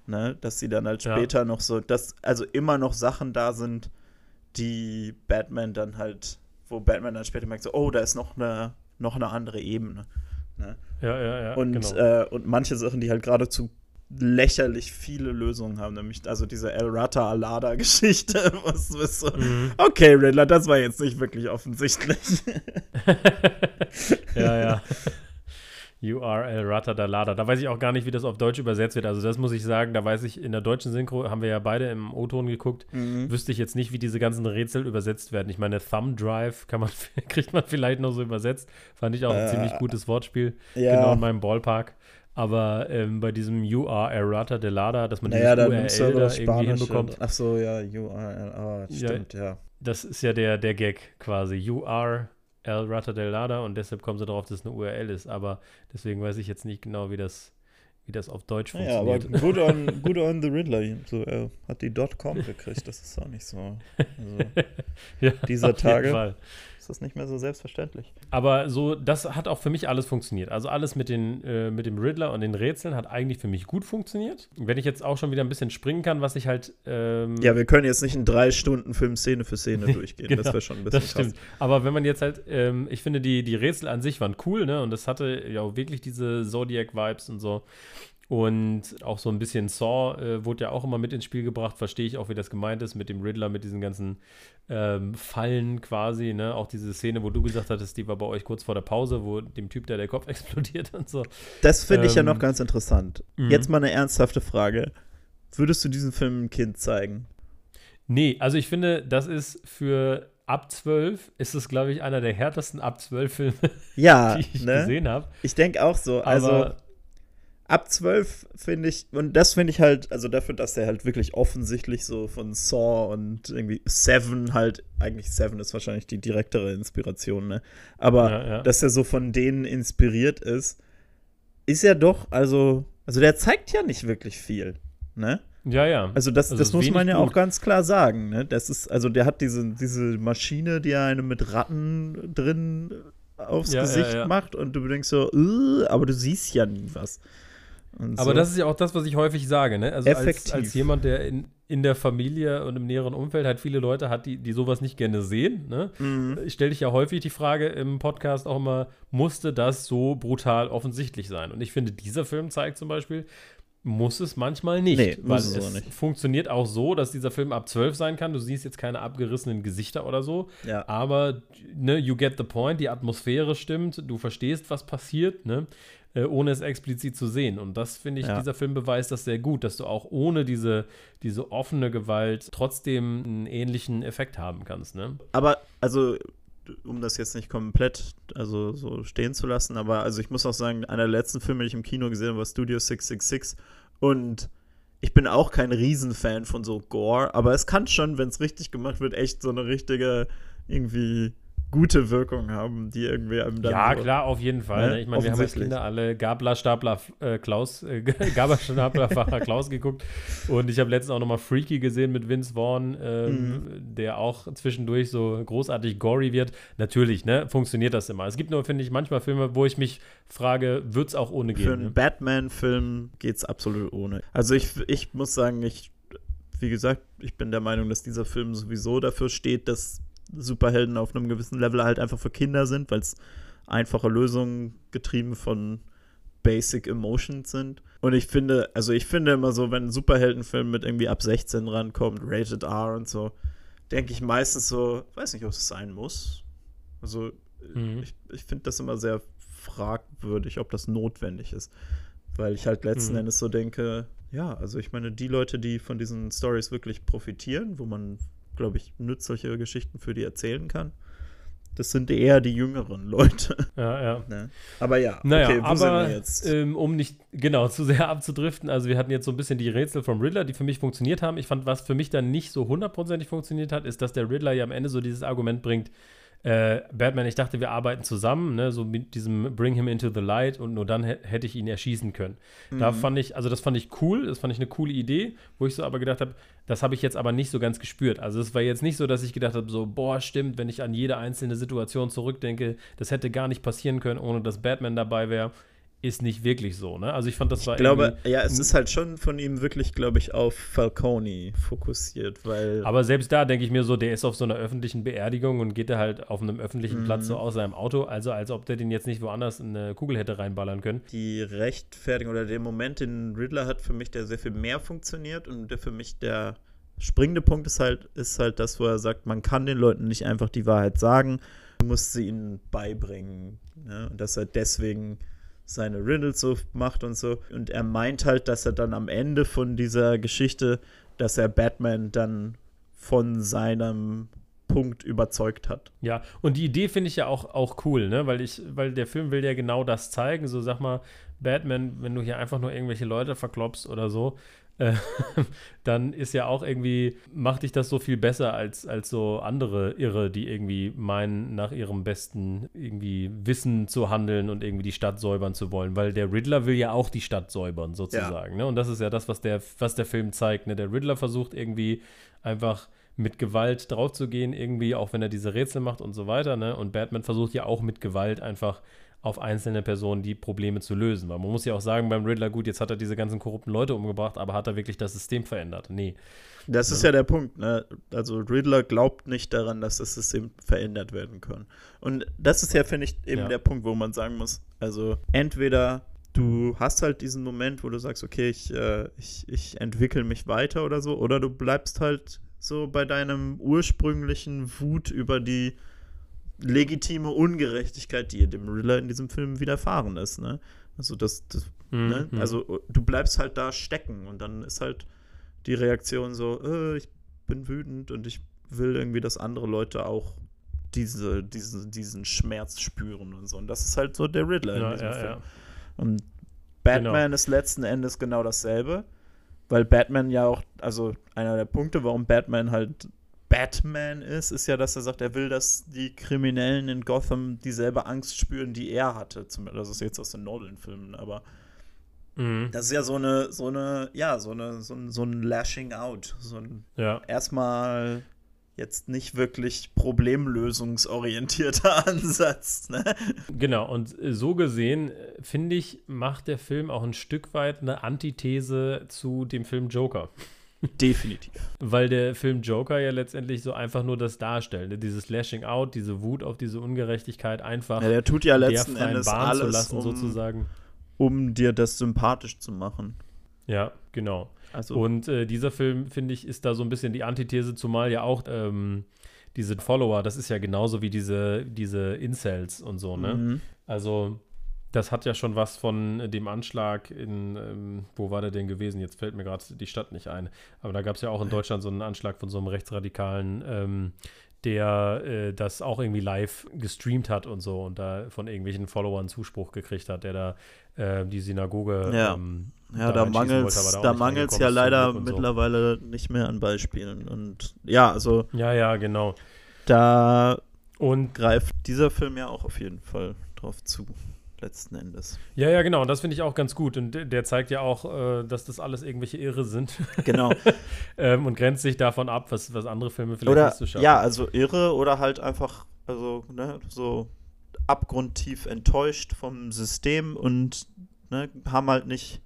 Ne? Dass sie dann halt später ja. noch so, dass also immer noch Sachen da sind, die Batman dann halt, wo Batman dann später merkt, so, oh, da ist noch eine noch eine andere Ebene. Ne? Ja, ja, ja. Und, genau. äh, und manche Sachen, die halt geradezu lächerlich viele Lösungen haben, nämlich also diese El Rata Alada Geschichte, was ist so, mhm. okay, Riddler, das war jetzt nicht wirklich offensichtlich. ja, ja. URL Ratadalada. Da weiß ich auch gar nicht, wie das auf Deutsch übersetzt wird. Also das muss ich sagen, da weiß ich, in der deutschen Synchro haben wir ja beide im O-Ton geguckt, mhm. wüsste ich jetzt nicht, wie diese ganzen Rätsel übersetzt werden. Ich meine, Thumb Drive kann man, kriegt man vielleicht noch so übersetzt. Fand ich auch ein äh, ziemlich gutes Wortspiel. Ja. Genau in meinem Ballpark. Aber ähm, bei diesem UR Errata de Lada, dass man naja, dieses URL da irgendwie hinbekommt. Ach so, ja, URL, oh, stimmt, ja, ja. Das ist ja der, der Gag quasi. UR El Rata del Lada und deshalb kommen sie darauf, dass es eine URL ist. Aber deswegen weiß ich jetzt nicht genau, wie das, wie das auf Deutsch funktioniert. Ja, aber good on, good on the Riddler. So, er hat die .com gekriegt. Das ist auch nicht so. Also, ja, dieser Tage ist das nicht mehr so selbstverständlich. Aber so, das hat auch für mich alles funktioniert. Also alles mit, den, äh, mit dem Riddler und den Rätseln hat eigentlich für mich gut funktioniert. Wenn ich jetzt auch schon wieder ein bisschen springen kann, was ich halt. Ähm ja, wir können jetzt nicht in drei Stunden Film Szene für Szene durchgehen. genau, das wäre schon ein bisschen Das stimmt. Krass. Aber wenn man jetzt halt, ähm, ich finde, die, die Rätsel an sich waren cool, ne? Und das hatte ja auch wirklich diese Zodiac-Vibes und so. Und auch so ein bisschen Saw äh, wurde ja auch immer mit ins Spiel gebracht. Verstehe ich auch, wie das gemeint ist mit dem Riddler, mit diesen ganzen ähm, Fallen quasi. Ne? Auch diese Szene, wo du gesagt hattest, die war bei euch kurz vor der Pause, wo dem Typ, der der Kopf explodiert und so. Das finde ich ja noch ähm, ganz interessant. Mhm. Jetzt mal eine ernsthafte Frage. Würdest du diesen Film einem Kind zeigen? Nee, also ich finde, das ist für ab 12 ist es, glaube ich, einer der härtesten ab 12 Filme, ja, die ich ne? gesehen habe. Ich denke auch so. Also Aber ab 12 finde ich, und das finde ich halt, also dafür, dass der halt wirklich offensichtlich so von Saw und irgendwie Seven halt, eigentlich Seven ist wahrscheinlich die direktere Inspiration, ne? Aber ja, ja. dass er so von denen inspiriert ist, ist ja doch, also, also der zeigt ja nicht wirklich viel, ne? Ja, ja. Also das, also das muss man ja gut. auch ganz klar sagen, ne? Das ist, also der hat diese, diese Maschine, die einem mit Ratten drin aufs ja, Gesicht macht und du denkst so, aber du siehst ja nie was. Und Aber so. das ist ja auch das, was ich häufig sage, ne? Also als, als, jemand, der in, in der Familie und im näheren Umfeld halt viele Leute hat, die, die sowas nicht gerne sehen, ne? Mhm. Ich stelle dich ja häufig die Frage im Podcast auch immer, musste das so brutal offensichtlich sein? Und ich finde, dieser Film zeigt zum Beispiel, muss es manchmal nicht. Nee, weil es, es nicht. funktioniert auch so, dass dieser Film ab 12 sein kann. Du siehst jetzt keine abgerissenen Gesichter oder so. Ja. Aber, ne, you get the point, die Atmosphäre stimmt, du verstehst, was passiert, ne? Äh, ohne es explizit zu sehen. Und das finde ich, ja. dieser Film beweist das sehr gut, dass du auch ohne diese, diese offene Gewalt trotzdem einen ähnlichen Effekt haben kannst. Ne? Aber, also, um das jetzt nicht komplett also so stehen zu lassen, aber also ich muss auch sagen, einer der letzten Filme, die ich im Kino gesehen habe, war Studio 666 und ich bin auch kein Riesenfan von so Gore, aber es kann schon, wenn es richtig gemacht wird, echt so eine richtige irgendwie gute Wirkung haben, die irgendwie einem dann. Ja, so, klar, auf jeden Fall. Ne? ne? Ich meine, wir haben als Kinder alle Gabler, Stapler, äh, Klaus, äh, Gabler, Stapler, Facher Klaus geguckt. Und ich habe letztens auch nochmal Freaky gesehen mit Vince Vaughn, ähm, mhm. der auch zwischendurch so großartig gory wird. Natürlich, ne, funktioniert das immer. Es gibt nur, finde ich, manchmal Filme, wo ich mich frage, wird es auch ohne gehen? Für einen ne? Batman-Film geht es absolut ohne. Also ich, ich muss sagen, ich, wie gesagt, ich bin der Meinung, dass dieser Film sowieso dafür steht, dass Superhelden auf einem gewissen Level halt einfach für Kinder sind, weil es einfache Lösungen getrieben von Basic Emotions sind. Und ich finde, also ich finde immer so, wenn ein Superheldenfilm mit irgendwie ab 16 rankommt, Rated R und so, denke ich meistens so, weiß nicht, ob es sein muss. Also mhm. ich, ich finde das immer sehr fragwürdig, ob das notwendig ist. Weil ich halt letzten mhm. Endes so denke, ja, also ich meine, die Leute, die von diesen Stories wirklich profitieren, wo man glaube ich, nützliche Geschichten für die erzählen kann. Das sind eher die jüngeren Leute. Ja, ja. Ne? Aber ja, naja, okay, wo aber, sind wir jetzt? Ähm, um nicht genau zu sehr abzudriften, also wir hatten jetzt so ein bisschen die Rätsel vom Riddler, die für mich funktioniert haben. Ich fand, was für mich dann nicht so hundertprozentig funktioniert hat, ist, dass der Riddler ja am Ende so dieses Argument bringt, äh, Batman, ich dachte, wir arbeiten zusammen, ne, so mit diesem Bring him into the light und nur dann hätte ich ihn erschießen können. Mhm. Da fand ich, also das fand ich cool, das fand ich eine coole Idee, wo ich so aber gedacht habe, das habe ich jetzt aber nicht so ganz gespürt. Also es war jetzt nicht so, dass ich gedacht habe, so, boah, stimmt, wenn ich an jede einzelne Situation zurückdenke, das hätte gar nicht passieren können, ohne dass Batman dabei wäre ist nicht wirklich so, ne? Also ich fand, das war Ich glaube, ja, es ist halt schon von ihm wirklich, glaube ich, auf Falcone fokussiert, weil. Aber selbst da denke ich mir so, der ist auf so einer öffentlichen Beerdigung und geht da halt auf einem öffentlichen mhm. Platz so aus seinem Auto, also als ob der den jetzt nicht woanders in eine Kugel hätte reinballern können. Die Rechtfertigung oder der Moment, den Riddler hat für mich, der sehr viel mehr funktioniert und der für mich der springende Punkt ist halt, ist halt das, wo er sagt, man kann den Leuten nicht einfach die Wahrheit sagen, du musst sie ihnen beibringen. Ne? Und dass er deswegen seine Riddles so macht und so. Und er meint halt, dass er dann am Ende von dieser Geschichte, dass er Batman dann von seinem Punkt überzeugt hat. Ja, und die Idee finde ich ja auch, auch cool, ne? Weil ich, weil der Film will ja genau das zeigen. So sag mal, Batman, wenn du hier einfach nur irgendwelche Leute verklopst oder so, äh, dann ist ja auch irgendwie, macht dich das so viel besser als, als so andere Irre, die irgendwie meinen, nach ihrem besten irgendwie Wissen zu handeln und irgendwie die Stadt säubern zu wollen. Weil der Riddler will ja auch die Stadt säubern, sozusagen. Ja. Ne? Und das ist ja das, was der, was der Film zeigt. Ne? Der Riddler versucht irgendwie einfach mit Gewalt draufzugehen, irgendwie, auch wenn er diese Rätsel macht und so weiter. Ne? Und Batman versucht ja auch mit Gewalt einfach auf einzelne Personen die Probleme zu lösen. Weil man muss ja auch sagen, beim Riddler, gut, jetzt hat er diese ganzen korrupten Leute umgebracht, aber hat er wirklich das System verändert? Nee. Das ist ja der Punkt, ne? Also Riddler glaubt nicht daran, dass das System verändert werden kann. Und das ist ja, finde ich, eben ja. der Punkt, wo man sagen muss, also entweder du hast halt diesen Moment, wo du sagst, okay, ich, äh, ich, ich entwickle mich weiter oder so, oder du bleibst halt so bei deinem ursprünglichen Wut über die legitime Ungerechtigkeit, die dem Riddler in diesem Film widerfahren ist, ne? Also das, das Mhm. ne? Also du bleibst halt da stecken und dann ist halt die Reaktion so, äh, ich bin wütend und ich will irgendwie, dass andere Leute auch diese, diese, diesen Schmerz spüren und so. Und das ist halt so der Riddler in ja, diesem ja, Film. ja. Und Batman Genau. ist letzten Endes genau dasselbe, weil Batman ja auch, also einer der Punkte, warum Batman halt Batman ist, ist ja, dass er sagt, er will, dass die Kriminellen in Gotham dieselbe Angst spüren, die er hatte. Das ist jetzt aus den Nolan-Filmen, aber Mhm. das ist ja so eine, so eine, ja, so eine, so ein, so ein Lashing out. So ein ja. erstmal jetzt nicht wirklich problemlösungsorientierter Ansatz. Ne? Genau, und so gesehen, äh, finde ich, macht der Film auch ein Stück weit eine Antithese zu dem Film Joker. Definitiv. Weil der Film Joker ja letztendlich so einfach nur das darstellt. ne? Dieses Lashing Out, diese Wut auf diese Ungerechtigkeit einfach Ja, der tut ja letzten Endes Bahn zu alles, lassen, um, sozusagen. um dir das sympathisch zu machen. Ja, genau. Also, Und äh, dieser Film, finde ich, ist da so ein bisschen die Antithese, zumal ja auch ähm, diese Follower, das ist ja genauso wie diese, diese Incels und so, ne? mhm. Also, das hat ja schon was von dem Anschlag in, ähm, wo war der denn gewesen? Jetzt fällt mir gerade die Stadt nicht ein. Aber da gab es ja auch in Deutschland so einen Anschlag von so einem Rechtsradikalen, ähm, der äh, das auch irgendwie live gestreamt hat und so und da von irgendwelchen Followern Zuspruch gekriegt hat, der da äh, die Synagoge Ja. ähm, Ja, da mangelt da mangelt's reingekommen ja leider so. mittlerweile nicht mehr an Beispielen. Und ja, also Ja, ja, genau. da Und greift dieser Film ja auch auf jeden Fall drauf zu, letzten Endes. ja, ja, genau. Und das finde ich auch ganz gut. Und der, zeigt ja auch, äh, dass das alles irgendwelche Irre sind Genau. ähm, und grenzt sich davon ab, was, was andere Filme vielleicht oder nicht so schaffen. ja, also irre oder halt einfach, also ne, so abgrundtief enttäuscht vom System und ne, haben halt nicht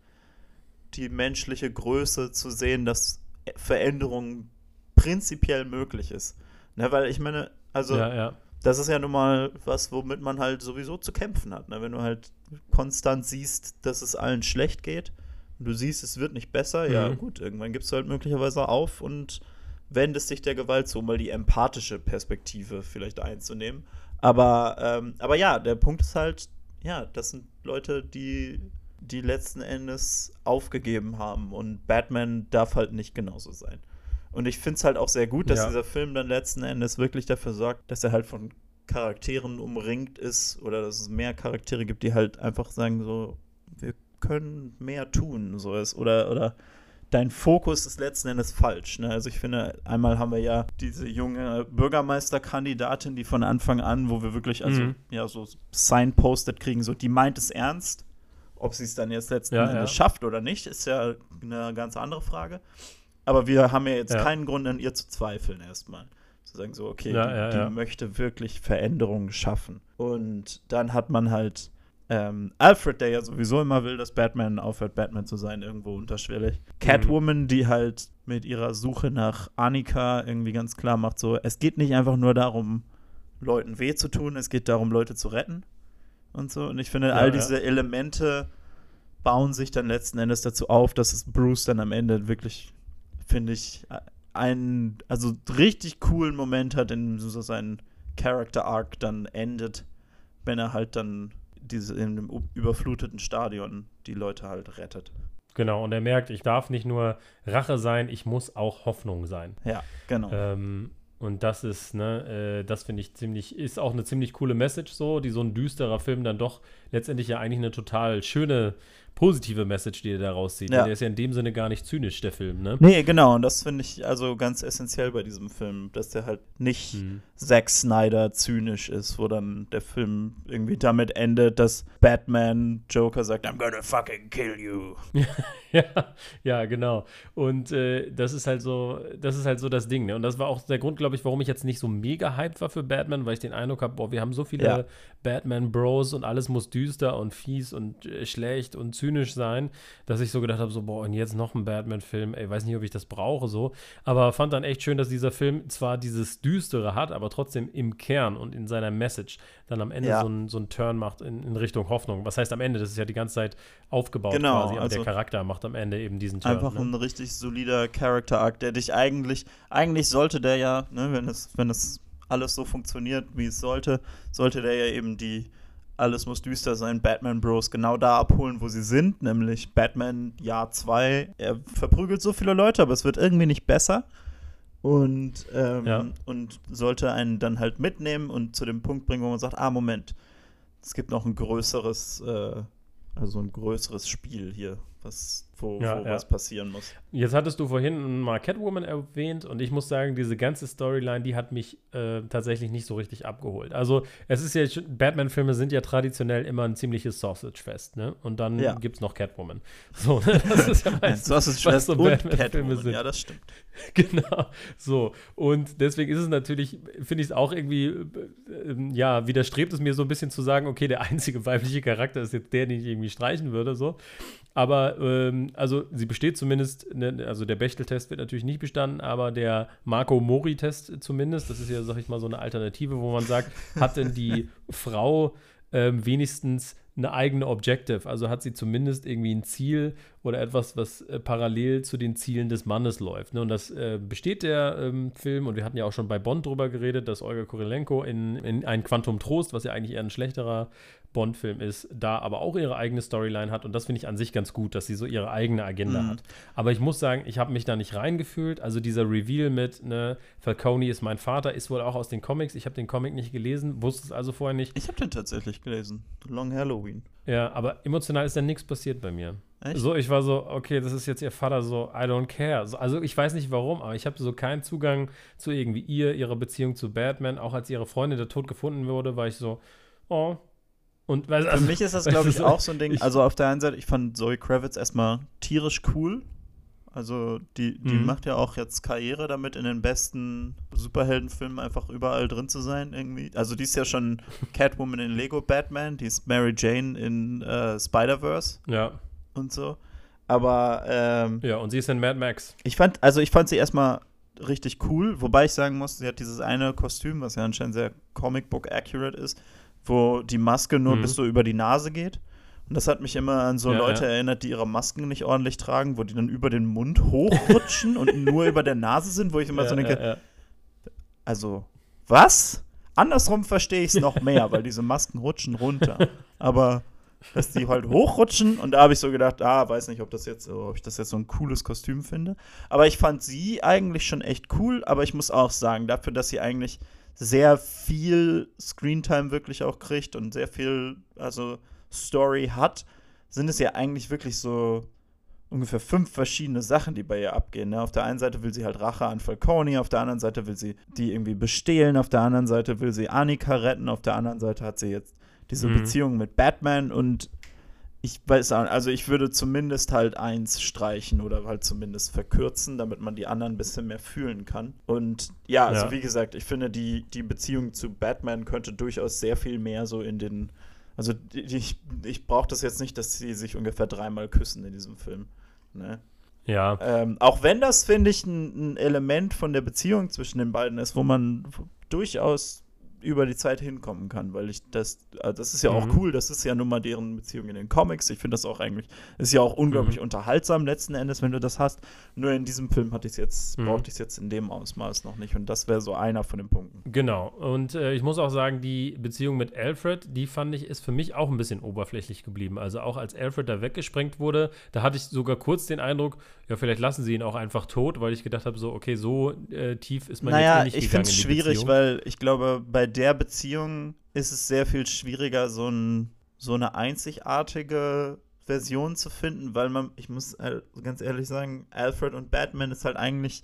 die menschliche Größe zu sehen, dass Veränderung prinzipiell möglich ist. Ne, weil ich meine, also ja, ja. Das ist ja nun mal was, womit man halt sowieso zu kämpfen hat. Ne? Wenn du halt konstant siehst, dass es allen schlecht geht und du siehst, es wird nicht besser, ja Mhm. gut, irgendwann gibst du halt möglicherweise auf und wendest dich der Gewalt zu, um mal die empathische Perspektive vielleicht einzunehmen. Aber, ähm, aber ja, der Punkt ist halt, ja, das sind Leute, die, die letzten Endes aufgegeben haben und Batman darf halt nicht genauso sein. Und ich finde es halt auch sehr gut, dass Ja. dieser Film dann letzten Endes wirklich dafür sorgt, dass er halt von Charakteren umringt ist oder dass es mehr Charaktere gibt, die halt einfach sagen so, wir können mehr tun, so ist oder oder dein Fokus ist letzten Endes falsch. Ne? Also ich finde, einmal haben wir ja diese junge Bürgermeisterkandidatin, die von Anfang an, wo wir wirklich also Mhm. ja so signposted kriegen, so die meint es ernst. Ob sie es dann jetzt letzten Ja, Endes ja. schafft oder nicht, ist ja eine ganz andere Frage. Aber wir haben ja jetzt Ja. keinen Grund an ihr zu zweifeln erstmal. Zu sagen so, okay, Ja, die, die möchte wirklich Veränderungen schaffen. Und dann hat man halt ähm, Alfred, der ja sowieso immer will, dass Batman aufhört, Batman zu sein, irgendwo unterschwellig. Catwoman, die halt mit ihrer Suche nach Annika irgendwie ganz klar macht, so, es geht nicht einfach nur darum, Leuten weh zu tun, es geht darum, Leute zu retten und so. Und ich finde, Ja, all ja. diese Elemente bauen sich dann letzten Endes dazu auf, dass es Bruce dann am Ende wirklich, finde ich, einen, also richtig coolen Moment hat, in dem so sein Character Arc dann endet, wenn er halt dann diese in dem überfluteten Stadion die Leute halt rettet. Genau. Und er merkt, ich darf nicht nur Rache sein, ich muss auch Hoffnung sein. Ja, genau. Ähm, und das ist, ne, äh, das finde ich ziemlich, ist auch eine ziemlich coole Message so, die so ein düsterer Film dann doch letztendlich ja eigentlich eine total schöne, positive Message, die er da rauszieht. Ja. Der ist ja in dem Sinne gar nicht zynisch, der Film, ne? Nee, genau, und das finde ich also ganz essentiell bei diesem Film, dass der halt nicht Hm. Zack Snyder zynisch ist, wo dann der Film irgendwie damit endet, dass Batman Joker sagt, I'm gonna fucking kill you. Ja, ja, genau. Und äh, das ist halt so, das ist halt so das Ding. Ne? Und das war auch der Grund, glaube ich, warum ich jetzt nicht so mega hyped war für Batman, weil ich den Eindruck habe, boah, wir haben so viele Ja. Batman-Bros und alles muss düster und fies und äh, schlecht und zynisch sein, dass ich so gedacht habe, so, boah, und jetzt noch ein Batman-Film, ey, weiß nicht, ob ich das brauche, so. Aber fand dann echt schön, dass dieser Film zwar dieses Düstere hat, aber trotzdem im Kern und in seiner Message dann am Ende Ja. so einen so einen Turn macht in, in Richtung Hoffnung. Was heißt am Ende? Das ist ja die ganze Zeit aufgebaut Genau, quasi, aber der also Charakter macht am Ende eben diesen Turn. Einfach ne? ein richtig solider Character-Arc, der dich eigentlich, eigentlich sollte der ja, ne, wenn es, wenn es alles so funktioniert, wie es sollte, sollte der ja eben die alles muss düster sein, Batman Bros genau da abholen, wo sie sind, nämlich Batman Jahr 2. Er verprügelt so viele Leute, aber es wird irgendwie nicht besser. Und, ähm, Ja. und sollte einen dann halt mitnehmen und zu dem Punkt bringen, wo man sagt, ah, Moment, es gibt noch ein größeres, äh, also ein größeres Spiel hier, was, wo, Ja, wo ja. was passieren muss. Jetzt hattest du vorhin mal Catwoman erwähnt und ich muss sagen, diese ganze Storyline, die hat mich äh, tatsächlich nicht so richtig abgeholt. Also es ist ja, schon- Batman-Filme sind ja traditionell immer ein ziemliches Sausage-Fest, ne? Und dann Ja. gibt es noch Catwoman. So, ne? das ist ja meistens, was so und Batman-Filme sind. ja, das stimmt. Genau, so. Und deswegen ist es natürlich, finde ich es auch irgendwie, äh, ähm, ja, widerstrebt es mir so ein bisschen zu sagen, okay, der einzige weibliche Charakter ist jetzt der, den ich irgendwie streichen würde, so. Aber, ähm, also, sie besteht zumindest, ne, also der Bechtel-Test wird natürlich nicht bestanden, aber der Marco-Mori-Test zumindest, das ist ja, sag ich mal, so eine Alternative, wo man sagt, hat denn die Frau ähm, wenigstens eine eigene Objective. Also hat sie zumindest irgendwie ein Ziel oder etwas, was äh, parallel zu den Zielen des Mannes läuft. Ne? Und das äh, besteht der ähm, Film, und wir hatten ja auch schon bei Bond drüber geredet, dass Olga Kurilenko in, in ein Quantum Trost, was ja eigentlich eher ein schlechterer Bond-Film ist, da aber auch ihre eigene Storyline hat. Und das finde ich an sich ganz gut, dass sie so ihre eigene Agenda Mhm. hat. Aber ich muss sagen, ich habe mich da nicht reingefühlt. Also dieser Reveal mit, ne, Falcone ist mein Vater, ist wohl auch aus den Comics. Ich habe den Comic nicht gelesen, wusste es also vorher nicht. Ich habe den tatsächlich gelesen. Long Halloween. Ja, aber emotional ist dann nichts passiert bei mir. Echt? So, ich war so, okay, das ist jetzt ihr Vater, so, I don't care. So, also ich weiß nicht warum, aber ich habe so keinen Zugang zu irgendwie ihr, ihrer Beziehung zu Batman. Auch als ihre Freundin der Tod gefunden wurde, war ich so, oh. Und weißt, Für mich ist das, glaube ich, auch so ein Ding. ich- also auf der einen Seite, ich fand Zoe Kravitz erstmal tierisch cool. Also die, die Mhm. macht ja auch jetzt Karriere damit, in den besten Superheldenfilmen einfach überall drin zu sein irgendwie. Also die ist ja schon Catwoman in Lego Batman, die ist Mary Jane in äh, Spider-Verse Ja, und so. Aber ähm, ja, und sie ist in Mad Max. ich fand, also ich fand sie erstmal richtig cool, wobei ich sagen muss, sie hat dieses eine Kostüm, was ja anscheinend sehr Comic-Book accurate ist, wo die Maske nur Mhm. bis so über die Nase geht. Und das hat mich immer an so Ja, Leute ja. erinnert, die ihre Masken nicht ordentlich tragen, wo die dann über den Mund hochrutschen und nur über der Nase sind, wo ich immer so ja, denke, ja, ja. also, was? Andersrum verstehe ich es noch mehr, weil diese Masken rutschen runter. Aber dass die halt hochrutschen und da habe ich so gedacht, ah, weiß nicht, ob das jetzt, ob ich das jetzt so ein cooles Kostüm finde. Aber ich fand sie eigentlich schon echt cool, aber ich muss auch sagen, dafür, dass sie eigentlich sehr viel Screentime wirklich auch kriegt und sehr viel, also Story hat, sind es ja eigentlich wirklich so ungefähr fünf verschiedene Sachen, die bei ihr abgehen. Ne? Auf der einen Seite will sie halt Rache an Falcone, auf der anderen Seite will sie die irgendwie bestehlen, auf der anderen Seite will sie Annika retten, auf der anderen Seite hat sie jetzt diese Mhm. Beziehung mit Batman und ich weiß auch, also ich würde zumindest halt eins streichen oder halt zumindest verkürzen, damit man die anderen ein bisschen mehr fühlen kann. Und ja, also Ja. wie gesagt, ich finde, die, die Beziehung zu Batman könnte durchaus sehr viel mehr so in den. Also die, die, ich, ich brauche das jetzt nicht, dass sie sich ungefähr dreimal küssen in diesem Film. Ne? ja. Ähm, auch wenn das, finde ich, ein, ein Element von der Beziehung zwischen den beiden ist, wo man durchaus über die Zeit hinkommen kann, weil ich das, also das ist ja auch Mhm. cool, das ist ja nun mal deren Beziehung in den Comics. Ich finde das auch eigentlich, ist ja auch unglaublich Mhm. unterhaltsam letzten Endes, wenn du das hast. Nur in diesem Film hatte ich jetzt, Mhm. brauchte ich es jetzt in dem Ausmaß noch nicht und das wäre so einer von den Punkten. Genau. Und äh, ich muss auch sagen, die Beziehung mit Alfred, die fand ich, ist für mich auch ein bisschen oberflächlich geblieben. Also auch als Alfred da weggesprengt wurde, da hatte ich sogar kurz den Eindruck, ja, vielleicht lassen sie ihn auch einfach tot, weil ich gedacht habe, so, okay, so äh, tief ist man naja, jetzt eh nicht ich gegangen finde es schwierig, weil ich glaube, bei der Beziehung ist es sehr viel schwieriger, so, ein, so eine einzigartige Version zu finden, weil man, ich muss halt ganz ehrlich sagen, Alfred und Batman ist halt eigentlich,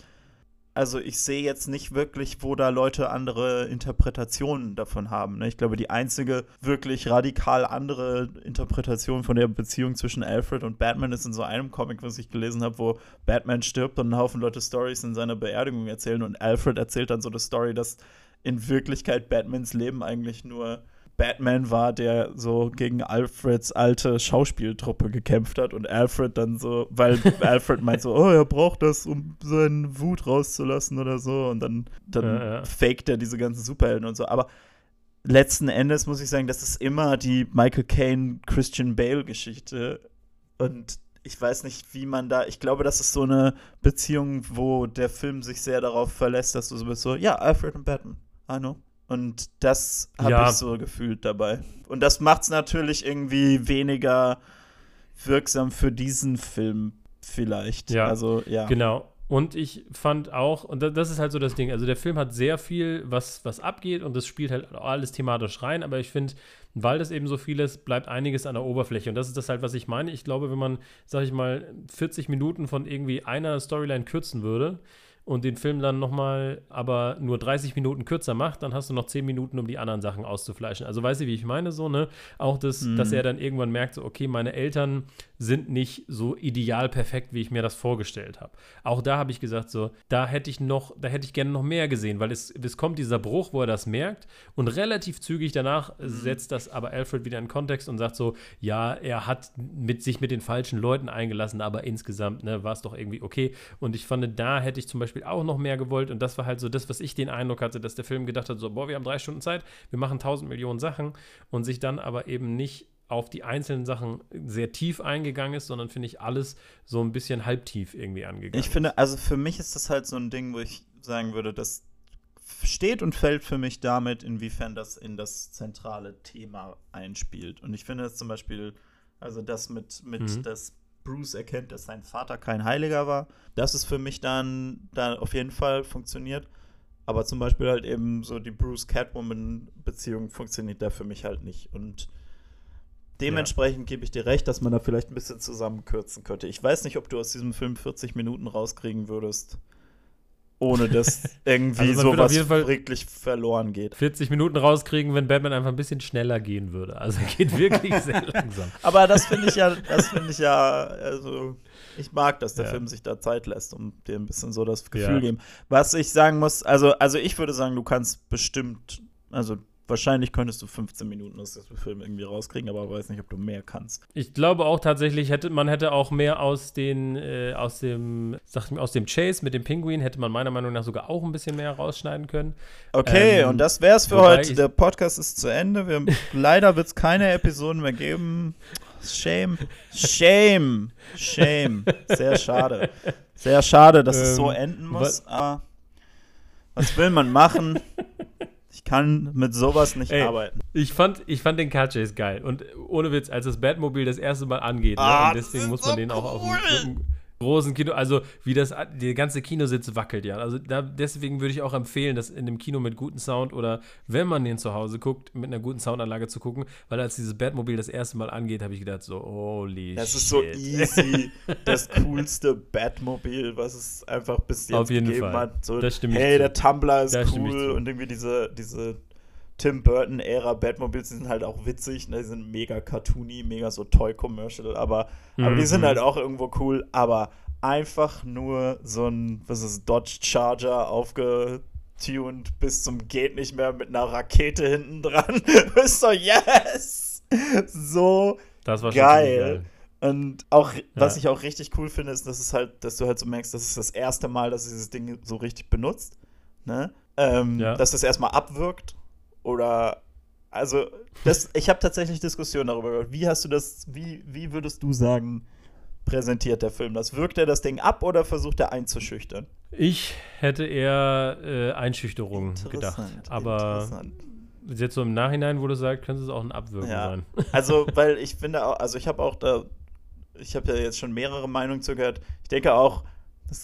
also ich sehe jetzt nicht wirklich, wo da Leute andere Interpretationen davon haben. Ne? Ich glaube, die einzige wirklich radikal andere Interpretation von der Beziehung zwischen Alfred und Batman ist in so einem Comic, was ich gelesen habe, wo Batman stirbt und ein Haufen Leute Stories in seiner Beerdigung erzählen und Alfred erzählt dann so eine Story, dass in Wirklichkeit Batmans Leben eigentlich nur Batman war, der so gegen Alfreds alte Schauspieltruppe gekämpft hat und Alfred dann so, weil Alfred meint so, oh, er braucht das, um seinen Wut rauszulassen oder so und dann, dann Ja, ja. faked er diese ganzen Superhelden und so. Aber letzten Endes muss ich sagen, das ist immer die Michael Caine, Christian Bale Geschichte und ich weiß nicht, wie man da, ich glaube, das ist so eine Beziehung, wo der Film sich sehr darauf verlässt, dass du so bist, so, ja, Alfred und Batman, Know. Und das habe Ja. ich so gefühlt dabei. Und das macht es natürlich irgendwie weniger wirksam für diesen Film vielleicht. Ja, also, ja. Genau. Und ich fand auch, und da- das ist halt so das Ding, also der Film hat sehr viel, was, was abgeht und das spielt halt alles thematisch rein, aber ich finde, weil das eben so viel ist, bleibt einiges an der Oberfläche. Und das ist das halt, was ich meine. Ich glaube, wenn man, sag ich mal, 40 Minuten von irgendwie einer Storyline kürzen würde und den Film dann nochmal aber nur 30 Minuten kürzer macht, dann hast du noch 10 Minuten, um die anderen Sachen auszufleischen. Also weißt du, wie ich meine, so, ne? Auch das, dass er dann irgendwann merkt, so, okay, meine Eltern sind nicht so ideal perfekt, wie ich mir das vorgestellt habe. Auch da habe ich gesagt, so, da hätte ich noch, da hätte ich gerne noch mehr gesehen, weil es, es kommt dieser Bruch, wo er das merkt und relativ zügig danach setzt das aber Alfred wieder in Kontext und sagt so, ja, er hat mit sich mit den falschen Leuten eingelassen, aber insgesamt ne, war es doch irgendwie okay. Und ich fand, da hätte ich zum Beispiel auch noch mehr gewollt und das war halt so das, was ich den Eindruck hatte, dass der Film gedacht hat, so, boah, wir haben drei Stunden Zeit, wir machen tausend Millionen Sachen und sich dann aber eben nicht auf die einzelnen Sachen sehr tief eingegangen ist, sondern finde ich alles so ein bisschen halbtief irgendwie angegangen. Ich finde, also für mich ist das halt so ein Ding, wo ich sagen würde, das steht und fällt für mich damit, inwiefern das in das zentrale Thema einspielt. Und ich finde es zum Beispiel, also das mit, mit Mhm. dass Bruce erkennt, dass sein Vater kein Heiliger war, das ist für mich dann, dann auf jeden Fall funktioniert. Aber zum Beispiel halt eben so die Bruce-Catwoman-Beziehung funktioniert da für mich halt nicht. Und dementsprechend gebe ich dir recht, dass man da vielleicht ein bisschen zusammenkürzen könnte. Ich weiß nicht, ob du aus diesem Film 40 Minuten rauskriegen würdest, ohne dass irgendwie Also würde auf sowas wirklich verloren geht. 40 Minuten rauskriegen, wenn Batman einfach ein bisschen schneller gehen würde. Also er geht wirklich sehr langsam. Aber das finde ich ja, das finde ich ja, also ich mag, dass der Ja. Film sich da Zeit lässt und dir ein bisschen so das Gefühl Ja. geben. Was ich sagen muss, also, also ich würde sagen, du kannst bestimmt, also wahrscheinlich könntest du 15 Minuten aus dem Film irgendwie rauskriegen, aber ich weiß nicht, ob du mehr kannst. Ich glaube auch tatsächlich, hätte, man hätte auch mehr aus den, äh, aus dem, sag ich mal, aus dem Chase mit dem Pinguin, hätte man meiner Meinung nach sogar auch ein bisschen mehr rausschneiden können. Okay, Ähm, und das wär's für heute. Der Podcast ist zu Ende. Wir, leider wird es keine Episoden mehr geben. Shame. Shame. Shame. Sehr schade. Sehr schade, dass es so Ähm, enden muss. Aber was will man machen? Ich kann mit sowas nicht Ey, arbeiten. Ich fand, ich fand den Car Chase geil. Und ohne Witz, als das Batmobil das erste Mal angeht, Ah, ne, und deswegen muss man so den auch auf cool. dem, dem großen Kino, also wie das, der ganze Kinositz wackelt ja. Also da, deswegen würde ich auch empfehlen, das in dem Kino mit gutem Sound oder wenn man den zu Hause guckt, mit einer guten Soundanlage zu gucken, weil als dieses Batmobil das erste Mal angeht, habe ich gedacht so, holy Das shit. ist so easy. Das coolste Batmobil, was es einfach bis jetzt Auf jeden gegeben Fall. hat. So, Das stimme ich hey, der Tumblr ist Da stimme ich cool und irgendwie diese, diese Tim Burton-Ära Batmobiles, die sind halt auch witzig, ne? die sind mega cartoony, mega so Toy-Commercial, aber, aber die sind Mhm. halt auch irgendwo cool, aber einfach nur so ein, was ist, Dodge Charger aufgetuned bis zum geht nicht mehr mit einer Rakete hinten dran. ist so, yes! So geil. geil. Und auch, was Ja. ich auch richtig cool finde, ist, dass es halt, dass du halt so merkst, das ist das erste Mal, dass dieses Ding so richtig benutzt. Ne? Ähm, Ja. Dass das erstmal abwirkt. Oder also, das, ich habe tatsächlich Diskussionen darüber gehört. Wie hast du das, wie, wie würdest du sagen, präsentiert der Film das? Wirkt er das Ding ab oder versucht er einzuschüchtern? Ich hätte eher äh, Einschüchterung gedacht. Interessant, Aber interessant. jetzt so im Nachhinein, wo du sagst, könnte es auch ein Abwirken Ja. sein. Also, weil ich finde auch, also ich habe auch da, ich habe ja jetzt schon mehrere Meinungen zugehört. Ich denke auch,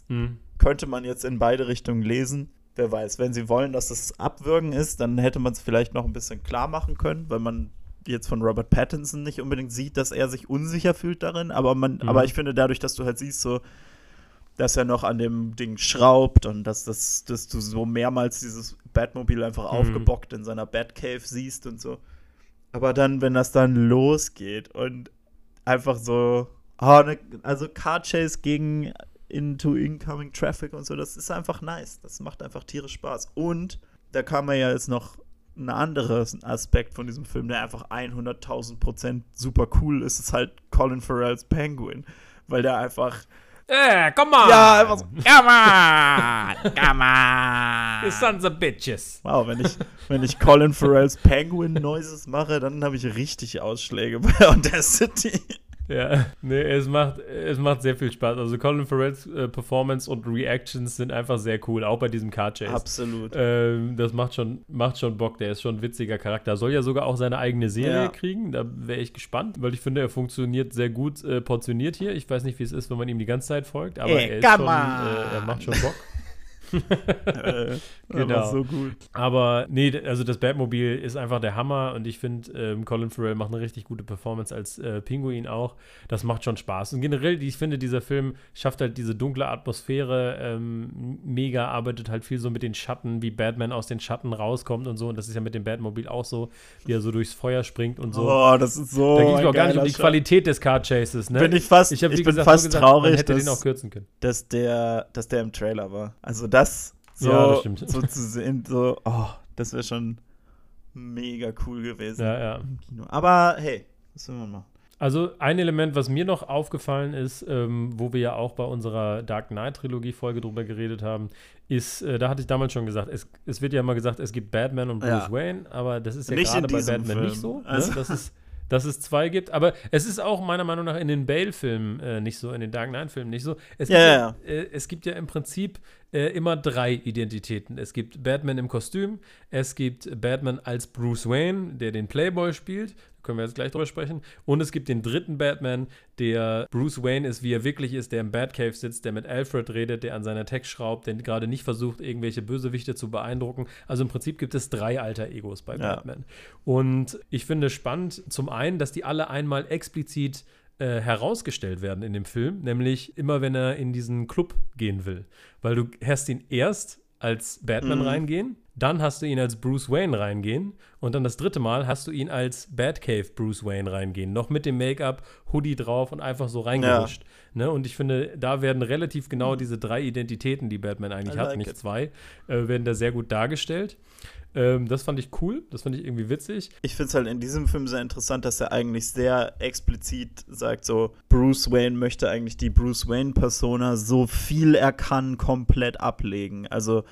Hm. könnte man jetzt in beide Richtungen lesen. Wer weiß, wenn sie wollen, dass es Abwürgen ist, dann hätte man es vielleicht noch ein bisschen klar machen können, weil man jetzt von Robert Pattinson nicht unbedingt sieht, dass er sich unsicher fühlt darin. Aber man, Mhm. aber ich finde, dadurch, dass du halt siehst, so, dass er noch an dem Ding schraubt und dass, das, dass du so mehrmals dieses Batmobil einfach Mhm. aufgebockt in seiner Batcave siehst und so. Aber dann, wenn das dann losgeht und einfach so, ah, ne, also Car Chase gegen into incoming Traffic und so, das ist einfach nice. Das macht einfach tierisch Spaß. Und da kam ja jetzt noch ein anderer Aspekt von diesem Film, der einfach 100.000 Prozent super cool ist, ist halt Colin Farrells Penguin. Weil der einfach. Äh, come on! Ja, einfach so. Come on! Come on! You sons of bitches. Wow, wenn ich, wenn ich Colin Farrells Penguin Noises mache, dann habe ich richtig Ausschläge bei Audacity. Ja, nee, es macht, es macht sehr viel Spaß. Also Colin Farrells äh, Performance und Reactions sind einfach sehr cool, auch bei diesem Car Chase. Absolut. Ähm, das macht schon, macht schon Bock, der ist schon ein witziger Charakter. Soll ja sogar auch seine eigene Serie Ja. kriegen, da wäre ich gespannt, weil ich finde, er funktioniert sehr gut äh, portioniert hier. Ich weiß nicht, wie es ist, wenn man ihm die ganze Zeit folgt, aber Ey, er, ist schon, äh, er macht schon Bock. äh, Genau. Aber so gut. Aber nee, also das Batmobil ist einfach der Hammer und ich finde, ähm, Colin Farrell macht eine richtig gute Performance als äh, Pinguin auch. Das macht schon Spaß. Und generell, ich finde, dieser Film schafft halt diese dunkle Atmosphäre ähm, mega, arbeitet halt viel so mit den Schatten, wie Batman aus den Schatten rauskommt und so. Und das ist ja mit dem Batmobil auch so, wie er so durchs Feuer springt und so. Oh, das ist so. da ging es auch gar nicht um die. Qualität des Car Chases, ne? Bin ich fast, ich, hab, ich bin gesagt, fast gesagt, traurig, hätte den dass, auch kürzen können. dass, der, dass der im Trailer war. Also das so, Ja, das stimmt. so zu sehen, so, oh, das wäre schon mega cool gewesen Ja, ja. im Kino. Aber hey, was will man machen? Also ein Element, was mir noch aufgefallen ist, ähm, wo wir ja auch bei unserer Dark Knight Trilogie Folge drüber geredet haben, ist, äh, da hatte ich damals schon gesagt, es, es wird ja immer gesagt, es gibt Batman und Bruce Ja. Wayne, aber das ist ja gerade bei Batman Film. nicht so, ne? Also- dass, es, dass es zwei gibt. Aber es ist auch meiner Meinung nach in den Bale-Filmen äh, nicht so, in den Dark Knight-Filmen nicht so. Es Ja, gibt ja, Äh, es gibt ja im Prinzip äh, immer drei Identitäten. Es gibt Batman im Kostüm, es gibt Batman als Bruce Wayne, der den Playboy spielt, da können wir jetzt gleich drüber sprechen, und es gibt den dritten Batman, der Bruce Wayne ist, wie er wirklich ist, der im Batcave sitzt, der mit Alfred redet, der an seiner Tech schraubt, der gerade nicht versucht, irgendwelche Bösewichte zu beeindrucken. Also im Prinzip gibt es drei alter Egos bei Ja. Batman. Und ich finde spannend, zum einen, dass die alle einmal explizit äh, herausgestellt werden in dem Film, nämlich immer, wenn er in diesen Club gehen will. Weil du hast ihn erst als Batman Mhm. reingehen, dann hast du ihn als Bruce Wayne reingehen und dann das dritte Mal hast du ihn als Batcave Bruce Wayne reingehen. Noch mit dem Make-up, Hoodie drauf und einfach so reingerutscht. Ne? Und ich finde, da werden relativ genau diese drei Identitäten, die Batman eigentlich I hat, like nicht it. zwei, äh, werden da sehr gut dargestellt. Ähm, das fand ich cool, das fand ich irgendwie witzig. Ich finde es halt in diesem Film sehr interessant, dass er eigentlich sehr explizit sagt, so Bruce Wayne möchte eigentlich die Bruce Wayne-Persona so viel er kann komplett ablegen. Also,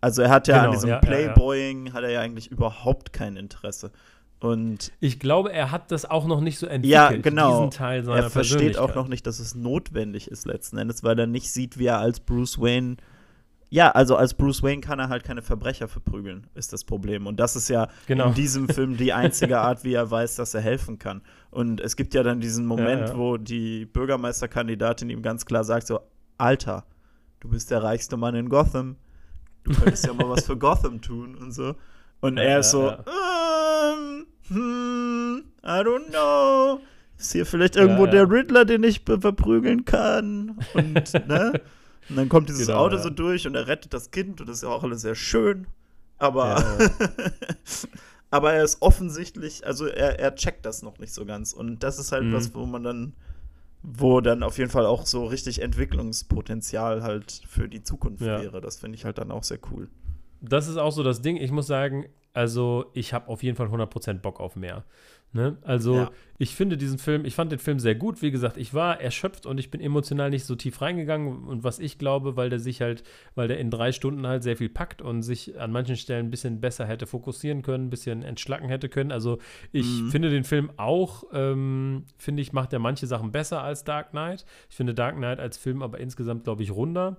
also er hat ja Genau, an diesem ja, ja, ja. Playboying hat er ja eigentlich überhaupt kein Interesse. Und Ich glaube, er hat das auch noch nicht so entwickelt, ja, genau. diesen Teil seiner er versteht auch noch nicht, dass es notwendig ist letzten Endes, weil er nicht sieht, wie er als Bruce Wayne ja, also als Bruce Wayne kann er halt keine Verbrecher verprügeln, ist das Problem. Und das ist ja Genau. in diesem Film die einzige Art, wie er weiß, dass er helfen kann. Und es gibt ja dann diesen Moment, ja. wo die Bürgermeisterkandidatin ihm ganz klar sagt: so, Alter, du bist der reichste Mann in Gotham. Du könntest ja mal was für Gotham tun und so. Und Ja, er ja, ist so, ja. ähm, hm, I don't know. Ist hier vielleicht irgendwo Ja, ja. der Riddler, den ich verprügeln kann? Und, ne? Und dann kommt dieses Genau, Auto ja. so durch und er rettet das Kind und das ist ja auch alles sehr schön. Aber, Ja, aber er ist offensichtlich, also er, er checkt das noch nicht so ganz. Und das ist halt Mhm. was, wo man dann, wo dann auf jeden Fall auch so richtig Entwicklungspotenzial halt für die Zukunft Ja. wäre. Das finde ich halt dann auch sehr cool. Das ist auch so das Ding. Ich muss sagen, also ich habe auf jeden Fall 100% Bock auf mehr. Ne? Also Ja. ich finde diesen Film, ich fand den Film sehr gut. Wie gesagt, ich war erschöpft und ich bin emotional nicht so tief reingegangen. Und was ich glaube, weil der sich halt, weil der in drei Stunden halt sehr viel packt und sich an manchen Stellen ein bisschen besser hätte fokussieren können, ein bisschen entschlacken hätte können. Also ich Mhm. finde den Film auch, ähm, finde ich, macht er manche Sachen besser als Dark Knight. Ich finde Dark Knight als Film aber insgesamt, glaube ich, runder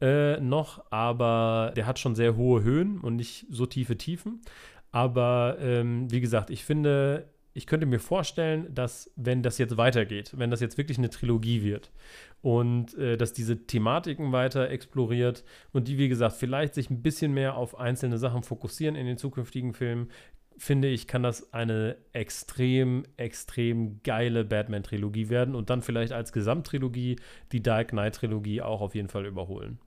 äh, noch, aber der hat schon sehr hohe Höhen und nicht so tiefe Tiefen. Aber ähm, wie gesagt, ich finde, ich könnte mir vorstellen, dass wenn das jetzt weitergeht, wenn das jetzt wirklich eine Trilogie wird und äh, dass diese Thematiken weiter exploriert und die, wie gesagt, vielleicht sich ein bisschen mehr auf einzelne Sachen fokussieren in den zukünftigen Filmen, finde ich, kann das eine extrem, extrem geile Batman-Trilogie werden und dann vielleicht als Gesamttrilogie die Dark Knight-Trilogie auch auf jeden Fall überholen.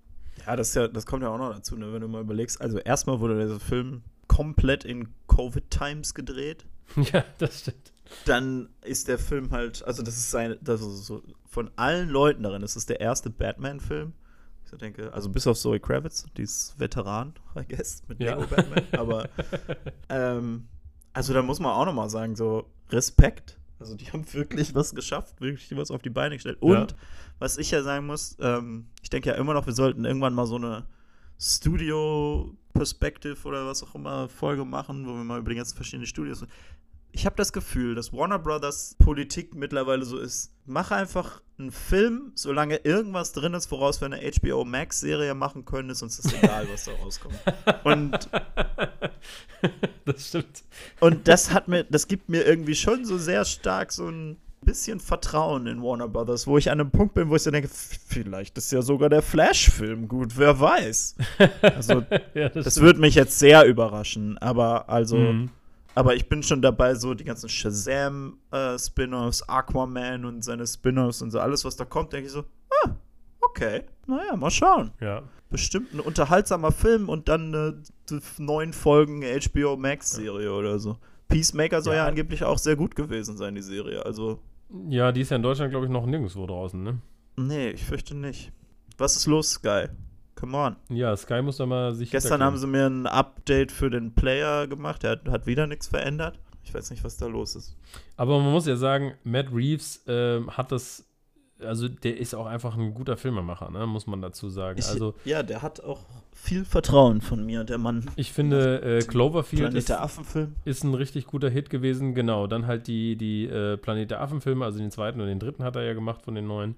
Ja, das, ja, das kommt ja auch noch dazu, ne, wenn du mal überlegst. Also erstmal wurde dieser Film komplett in Covid-Times gedreht. ja, das stimmt. Dann ist der Film halt, also das ist sein, das ist so von allen Leuten darin, das ist der erste Batman-Film. Ich denke, also bis auf Zoe Kravitz, die ist Veteran, I guess, mit Ja. Lego Batman. Aber ähm, also da muss man auch nochmal sagen, so Respekt. Also die haben wirklich was geschafft, wirklich was auf die Beine gestellt. Und Ja. was ich ja sagen muss, ähm, ich denke ja immer noch, wir sollten irgendwann mal so eine Studio-Perspective oder was auch immer Folge machen, wo wir mal über die ganzen verschiedenen Studios. Ich habe das Gefühl, dass Warner Brothers Politik mittlerweile so ist. Mach einfach einen Film, solange irgendwas drin ist, woraus wir eine HBO Max-Serie machen können, ist uns das egal, was da rauskommt. Und das stimmt. und das hat mir, das gibt mir irgendwie schon so sehr stark so ein bisschen Vertrauen in Warner Brothers, wo ich an einem Punkt bin, wo ich so denke, vielleicht ist ja sogar der Flash-Film gut, wer weiß. Also, ja, das stimmt. würde mich jetzt sehr überraschen, aber also, Mhm. Aber ich bin schon dabei, so die ganzen Shazam-Spin-offs, Aquaman und seine Spin-offs und so alles, was da kommt, denke ich so, ah, okay, naja, mal schauen Ja. bestimmt ein unterhaltsamer Film und dann eine neun Folgen HBO Max-Serie oder so. Peacemaker soll ja. Ja. angeblich auch sehr gut gewesen sein, die Serie. Also, ja, die ist ja in Deutschland, glaube ich, noch nirgendwo draußen, ne? nee, ich fürchte nicht. Was ist los, Sky? Come on. Ja, Sky muss da mal sich. Gestern haben sie mir ein Update für den Player gemacht. Der hat, hat wieder nichts verändert. Ich weiß nicht, was da los ist. Aber man muss ja sagen, Matt Reeves ähm, hat das. Also, der ist auch einfach ein guter Filmemacher, ne? muss man dazu sagen. Ich, also, ja, der hat auch viel Vertrauen von mir, der Mann. ich finde, äh, Cloverfield Planet ist, Affen-Film. ist ein richtig guter Hit gewesen. Genau, dann halt die, die äh, Planet der Affen-Filme, also den zweiten und den dritten hat er ja gemacht von den neuen.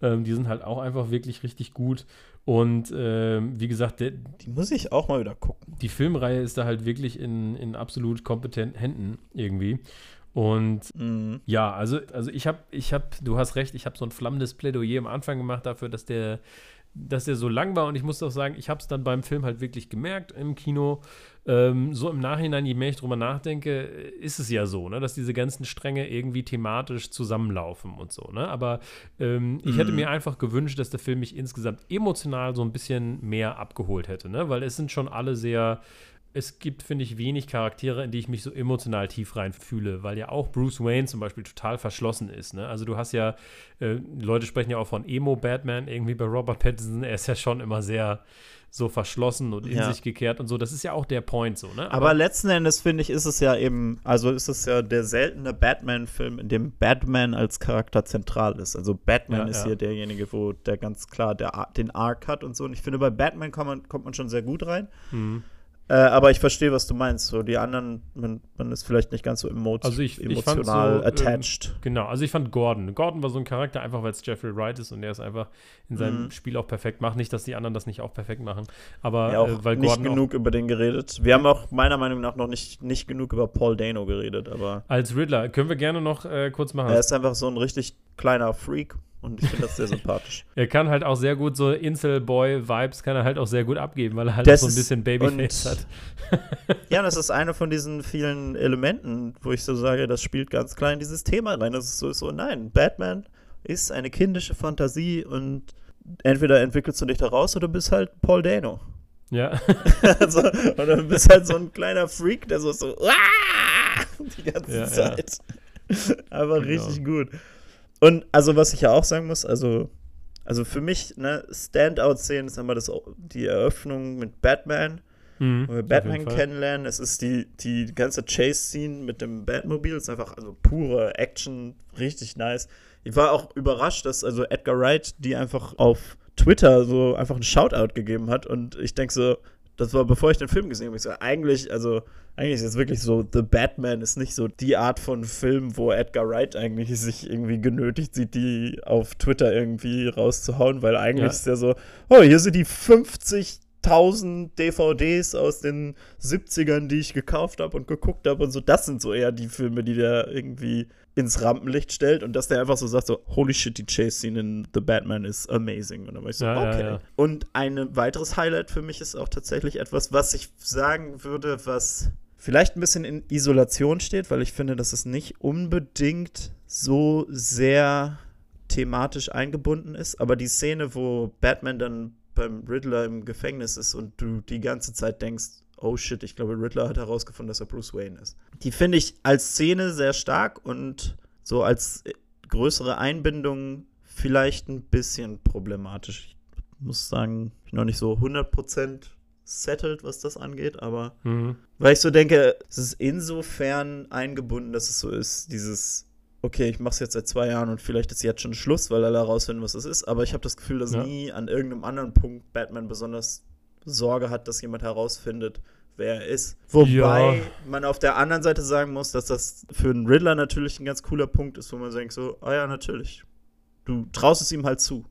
Ähm, die sind halt auch einfach wirklich richtig gut. Und ähm, wie gesagt, der, Die muss ich auch mal wieder gucken. die Filmreihe ist da halt wirklich in, in absolut kompetenten Händen irgendwie. Und Mhm. ja, also, also ich habe, ich habe, du hast recht, ich habe so ein flammendes Plädoyer am Anfang gemacht dafür, dass der, dass der so lang war und ich muss auch sagen, ich habe es dann beim Film halt wirklich gemerkt im Kino. Ähm, so im Nachhinein, je mehr ich drüber nachdenke, ist es ja so, ne, dass diese ganzen Stränge irgendwie thematisch zusammenlaufen und so, ne? Aber ähm, ich hätte Mhm. mir einfach gewünscht, dass der Film mich insgesamt emotional so ein bisschen mehr abgeholt hätte, ne? Weil es sind schon alle sehr es gibt, finde ich, wenig Charaktere, in die ich mich so emotional tief rein fühle, weil ja auch Bruce Wayne zum Beispiel total verschlossen ist. Ne? Also du hast ja, äh, Leute sprechen ja auch von Emo-Batman irgendwie bei Robert Pattinson. Er ist ja schon immer sehr so verschlossen und in Ja. sich gekehrt und so. Das ist ja auch der Point so, ne? Aber letzten Endes finde ich, ist es ja eben, also ist es ja der seltene Batman-Film, in dem Batman als Charakter zentral ist. Also Batman Ja, ist ja. hier derjenige, wo der ganz klar der, den Arc hat und so. Und ich finde, bei Batman kommt man, kommt man schon sehr gut rein. Mhm. Äh, aber ich verstehe, was du meinst. So die anderen, man, man ist vielleicht nicht ganz so emo Also ich- ich emotional so, ähm, attached. Genau, also ich fand Gordon. Gordon war so ein Charakter, einfach weil es Jeffrey Wright ist und der es einfach in seinem Mhm. Spiel auch perfekt macht. Nicht, dass die anderen das nicht auch perfekt machen, aber ja, auch äh, weil nicht Gordon auch genug über den geredet. Wir haben auch meiner Meinung nach noch nicht, nicht genug über Paul Dano geredet, aber als Riddler können wir gerne noch äh, kurz machen. er ist einfach so ein richtig kleiner Freak und ich finde das sehr sympathisch. Er kann halt auch sehr gut so Insel-Boy-Vibes kann er halt auch sehr gut abgeben, weil er halt so ein bisschen Babyface und- hat. Ja, das ist eine von diesen vielen Elementen, wo ich so sage, das spielt ganz klar in dieses Thema rein. Das ist so, so nein, Batman ist eine kindische Fantasie und entweder entwickelst du dich da raus oder bist halt Paul Dano. Ja, also, oder du bist halt so ein kleiner Freak, der so, so die ganze Ja, ja. Zeit. Aber Genau. richtig gut. Und also, was ich ja auch sagen muss, also, also für mich, ne, Standout-Szenen ist einmal das, die Eröffnung mit Batman Mhm, wo wir Batman kennenlernen. Es ist die, die ganze Chase-Scene mit dem Batmobil. Es ist einfach also pure Action, richtig nice. Ich war auch überrascht, dass also Edgar Wright die einfach auf Twitter so einfach einen Shoutout gegeben hat. Und ich denke so, das war bevor ich den Film gesehen habe. Ich so, eigentlich, also, eigentlich ist es wirklich so, The Batman ist nicht so die Art von Film, wo Edgar Wright eigentlich sich irgendwie genötigt sieht, die auf Twitter irgendwie rauszuhauen, weil eigentlich Ja. ist der so, oh, hier sind die 50.000 DVDs aus den 70ern, die ich gekauft habe und geguckt habe und so. Das sind so eher die Filme, die der irgendwie ins Rampenlicht stellt und dass der einfach so sagt so, holy shit, die Chase-Scene in The Batman ist amazing. Und dann war ich so, Ja, ja, okay. ja. Und ein weiteres Highlight für mich ist auch tatsächlich etwas, was ich sagen würde, was vielleicht ein bisschen in Isolation steht, weil ich finde, dass es nicht unbedingt so sehr thematisch eingebunden ist, aber die Szene, wo Batman dann beim Riddler im Gefängnis ist und du die ganze Zeit denkst, oh shit, ich glaube, Riddler hat herausgefunden, dass er Bruce Wayne ist. Die finde ich als Szene sehr stark und so als äh, größere Einbindung vielleicht ein bisschen problematisch. muss sagen, ich bin noch nicht so 100% settled, was das angeht, aber Mhm. weil ich so denke, es ist insofern eingebunden, dass es so ist, dieses, okay, ich mache es jetzt seit zwei Jahren und vielleicht ist jetzt schon Schluss, weil alle herausfinden, was es ist, aber ich habe das Gefühl, dass Ja. nie an irgendeinem anderen Punkt Batman besonders Sorge hat, dass jemand herausfindet, wer er ist. Wobei Ja. man auf der anderen Seite sagen muss, dass das für einen Riddler natürlich ein ganz cooler Punkt ist, wo man denkt so, ah ja, natürlich. Du traust es ihm halt zu.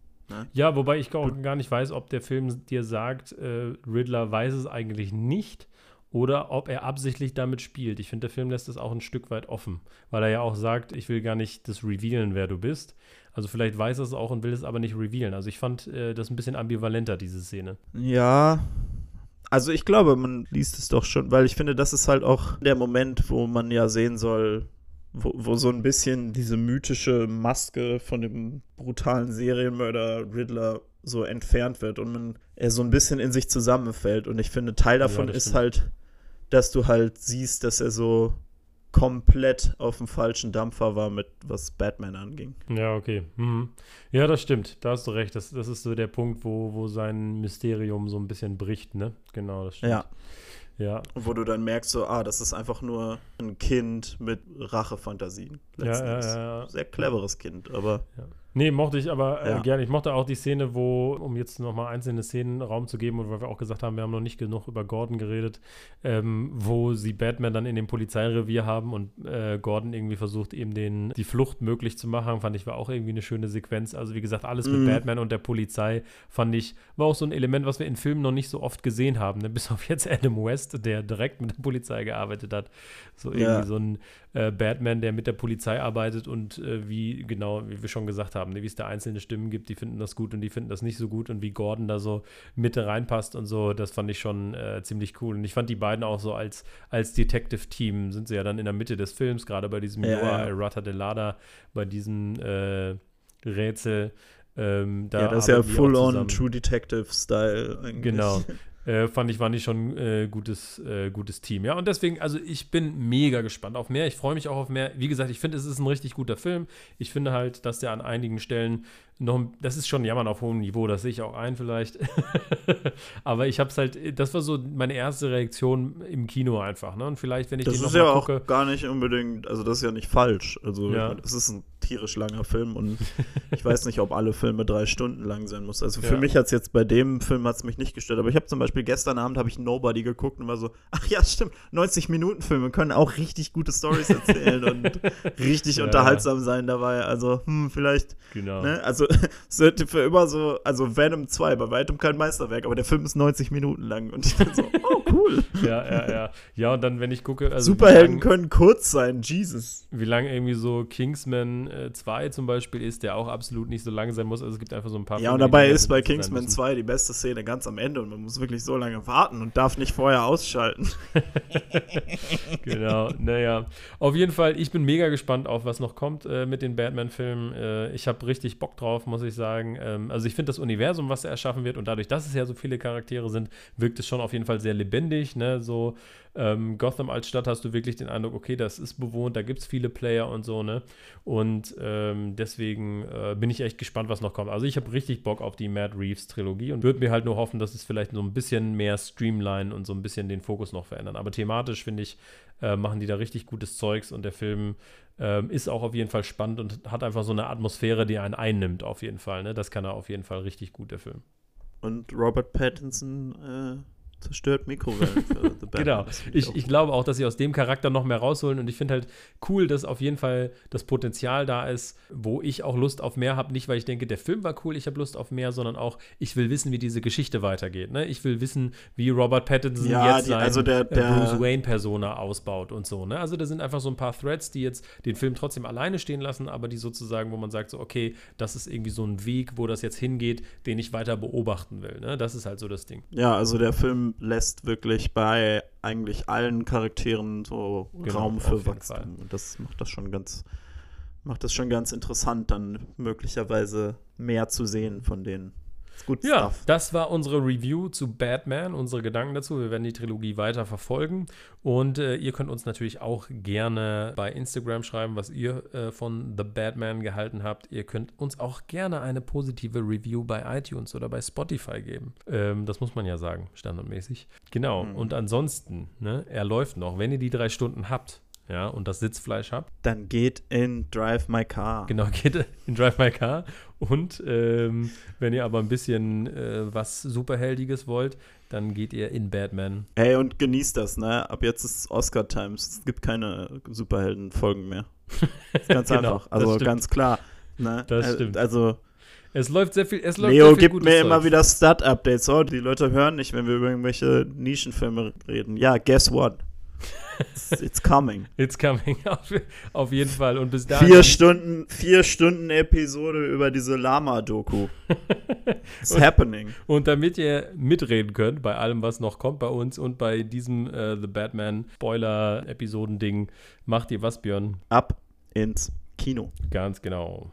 Ja, wobei ich auch gar nicht weiß, ob der Film dir sagt, äh, Riddler weiß es eigentlich nicht oder ob er absichtlich damit spielt. Ich finde, der Film lässt es auch ein Stück weit offen, weil er ja auch sagt, ich will gar nicht das revealen, wer du bist. Also vielleicht weiß er es auch und will es aber nicht revealen. Also ich fand äh, das ein bisschen ambivalenter, diese Szene. Ja. Also ich glaube, man liest es doch schon, weil ich finde, das ist halt auch der Moment, wo man ja sehen soll, wo, wo so ein bisschen diese mythische Maske von dem brutalen Serienmörder Riddler so entfernt wird und man er so ein bisschen in sich zusammenfällt. Und ich finde, Teil davon das ist stimmt. halt, dass du halt siehst, dass er so komplett auf dem falschen Dampfer war mit was Batman anging. Ja, okay. Mhm. Ja, das stimmt. Da hast du recht. Das, das ist so der Punkt, wo, wo sein Mysterium so ein bisschen bricht, ne? Genau, das stimmt. Ja. Ja, Wo du dann merkst, so, ah, das ist einfach nur ein Kind mit Rachefantasien. ja, ja, ja, ja. Sehr cleveres Kind, aber Nee, mochte ich aber äh, Ja. gerne. Ich mochte auch die Szene, wo, um jetzt nochmal einzelne Szenen Raum zu geben, und weil wir auch gesagt haben, wir haben noch nicht genug über Gordon geredet, ähm, wo sie Batman dann in dem Polizeirevier haben und äh, Gordon irgendwie versucht, eben den, die Flucht möglich zu machen, fand ich war auch irgendwie eine schöne Sequenz. Also wie gesagt, alles mit Mhm. Batman und der Polizei fand ich, war auch so ein Element, was wir in Filmen noch nicht so oft gesehen haben. Ne? Bis auf jetzt Adam West, der direkt mit der Polizei gearbeitet hat. So irgendwie Ja. so ein äh, Batman, der mit der Polizei arbeitet und äh, wie, genau, wie wir schon gesagt haben, ne, wie es da einzelne Stimmen gibt, die finden das gut und die finden das nicht so gut und wie Gordon da so Mitte reinpasst und so, das fand ich schon äh, ziemlich cool. Und ich fand die beiden auch so als, als Detective-Team sind sie ja dann in der Mitte des Films, gerade bei diesem Ja, Noah ja. Errata de Lada, bei diesem äh, Rätsel. Ähm, da ja, das ist ja full-on. True Detective-Style eigentlich. Genau. Äh, fand ich, fand ich schon äh, gutes, äh, gutes Team. Ja, und deswegen, also ich bin mega gespannt auf mehr. Ich freue mich auch auf mehr. Wie gesagt, ich finde, es ist ein richtig guter Film. Ich finde halt, dass der an einigen Stellen noch, ein- das ist schon Jammern auf hohem Niveau, das sehe ich auch ein vielleicht. Aber ich habe es halt, das war so meine erste Reaktion im Kino einfach. Ne? Und vielleicht, wenn ich Das den ist noch ja mal auch gucke, gar nicht unbedingt, also das ist ja nicht falsch. Also Ja. es ist ein tierisch langer Film und ich weiß nicht, ob alle Filme drei Stunden lang sein muss. Also für Ja. mich hat es jetzt bei dem Film hat's mich nicht gestört. Aber ich habe zum Beispiel gestern Abend habe ich Nobody geguckt und war so, ach ja, stimmt, 90 Minuten Filme können auch richtig gute Stories erzählen und richtig Ja. unterhaltsam sein dabei. Also hm, vielleicht genau. Ne? Also, es wird für immer so, also Venom 2, bei weitem kein Meisterwerk, aber der Film ist 90 Minuten lang und ich bin so, oh cool. Ja, ja, ja. Ja, und dann, wenn ich gucke, also Superhelden lang- können kurz sein, Jesus. wie lang irgendwie so Kingsman äh, 2 zum Beispiel ist, der auch absolut nicht so lang sein muss. Also es gibt einfach so ein paar. Ja, und dabei ist bei Kingsman müssen. 2 die beste Szene ganz am Ende und man muss wirklich so lange warten und darf nicht vorher ausschalten. Genau, naja. Auf jeden Fall, ich bin mega gespannt auf, was noch kommt äh, mit den Batman-Filmen. Äh, ich habe richtig Bock drauf, muss ich sagen. Ähm, also ich finde das Universum, was er erschaffen wird und dadurch, dass es ja so viele Charaktere sind, wirkt es schon auf jeden Fall sehr lebendig. Ne? So ähm, Gotham als Stadt hast du wirklich den Eindruck, okay, das ist bewohnt, da gibt es viele Player und so, ne? Und ähm, deswegen äh, bin ich echt gespannt, was noch kommt. Also ich habe richtig Bock auf die Matt Reeves Trilogie und würde mir halt nur hoffen, dass es vielleicht so ein bisschen mehr streamline und so ein bisschen den Fokus noch verändern. Aber thematisch finde ich, äh, machen die da richtig gutes Zeugs und der Film ähm, ist auch auf jeden Fall spannend und hat einfach so eine Atmosphäre, die einen einnimmt, auf jeden Fall. Ne? Das kann er auf jeden Fall richtig gut, der Film. Und Robert Pattinson äh, zerstört Mikrowellen für The Batman. Genau. Ich, ich glaube auch, dass sie aus dem Charakter noch mehr rausholen und ich finde halt cool, dass auf jeden Fall das Potenzial da ist, wo ich auch Lust auf mehr habe. Nicht, weil ich denke, der Film war cool, ich habe Lust auf mehr, sondern auch, ich will wissen, wie diese Geschichte weitergeht. Ne? Ich will wissen, wie Robert Pattinson Ja, jetzt die- sein also der- äh, der- Bruce Wayne-Persona ausbaut und so. Ne? Also da sind einfach so ein paar Threads, die jetzt den Film trotzdem alleine stehen lassen, aber die sozusagen, wo man sagt, so, okay, das ist irgendwie so ein Weg, wo das jetzt hingeht, den ich weiter beobachten will. Ne? Das ist halt so das Ding. Ja, also der Film lässt wirklich bei eigentlich allen Charakteren so Genau, Raum für Wachstum. Und das macht das schon ganz, macht das schon ganz interessant, dann möglicherweise mehr zu sehen von den Ist gut Ja, Stuff. das war unsere Review zu Batman, unsere Gedanken dazu. Wir werden die Trilogie weiter verfolgen. Und äh, ihr könnt uns natürlich auch gerne bei Instagram schreiben, was ihr äh, von The Batman gehalten habt. Ihr könnt uns auch gerne eine positive Review bei iTunes oder bei Spotify geben. Ähm, das muss man ja sagen, standardmäßig. Genau. Mhm. Und ansonsten, ne, er läuft noch. Wenn ihr die drei Stunden habt, ja, und das Sitzfleisch habt, Dann geht in Drive My Car. Genau, geht in Drive My Car. Und ähm, wenn ihr aber ein bisschen äh, was Superheldiges wollt, dann geht ihr in Batman. Ey, und genießt das, ne? Ab jetzt ist Oscar Times. Es gibt keine Superhelden-Folgen mehr. Ganz Genau, einfach. Also ganz klar. Ne? Das Äh, stimmt. Also, Es läuft sehr viel. Es läuft Leo sehr viel gibt mir immer Zeug. wieder Stat-Updates. Oh, die Leute hören nicht, wenn wir über irgendwelche Nischenfilme reden. Ja, guess what? It's, it's coming. It's coming. Auf, auf jeden Fall. Und bis dahin. Vier Stunden, vier Stunden Episode über diese Lama-Doku. It's happening. Und damit ihr mitreden könnt bei allem, was noch kommt bei uns und bei diesem äh, The Batman Spoiler-Episoden-Ding, macht ihr was, Björn? Ab ins Kino. Ganz genau.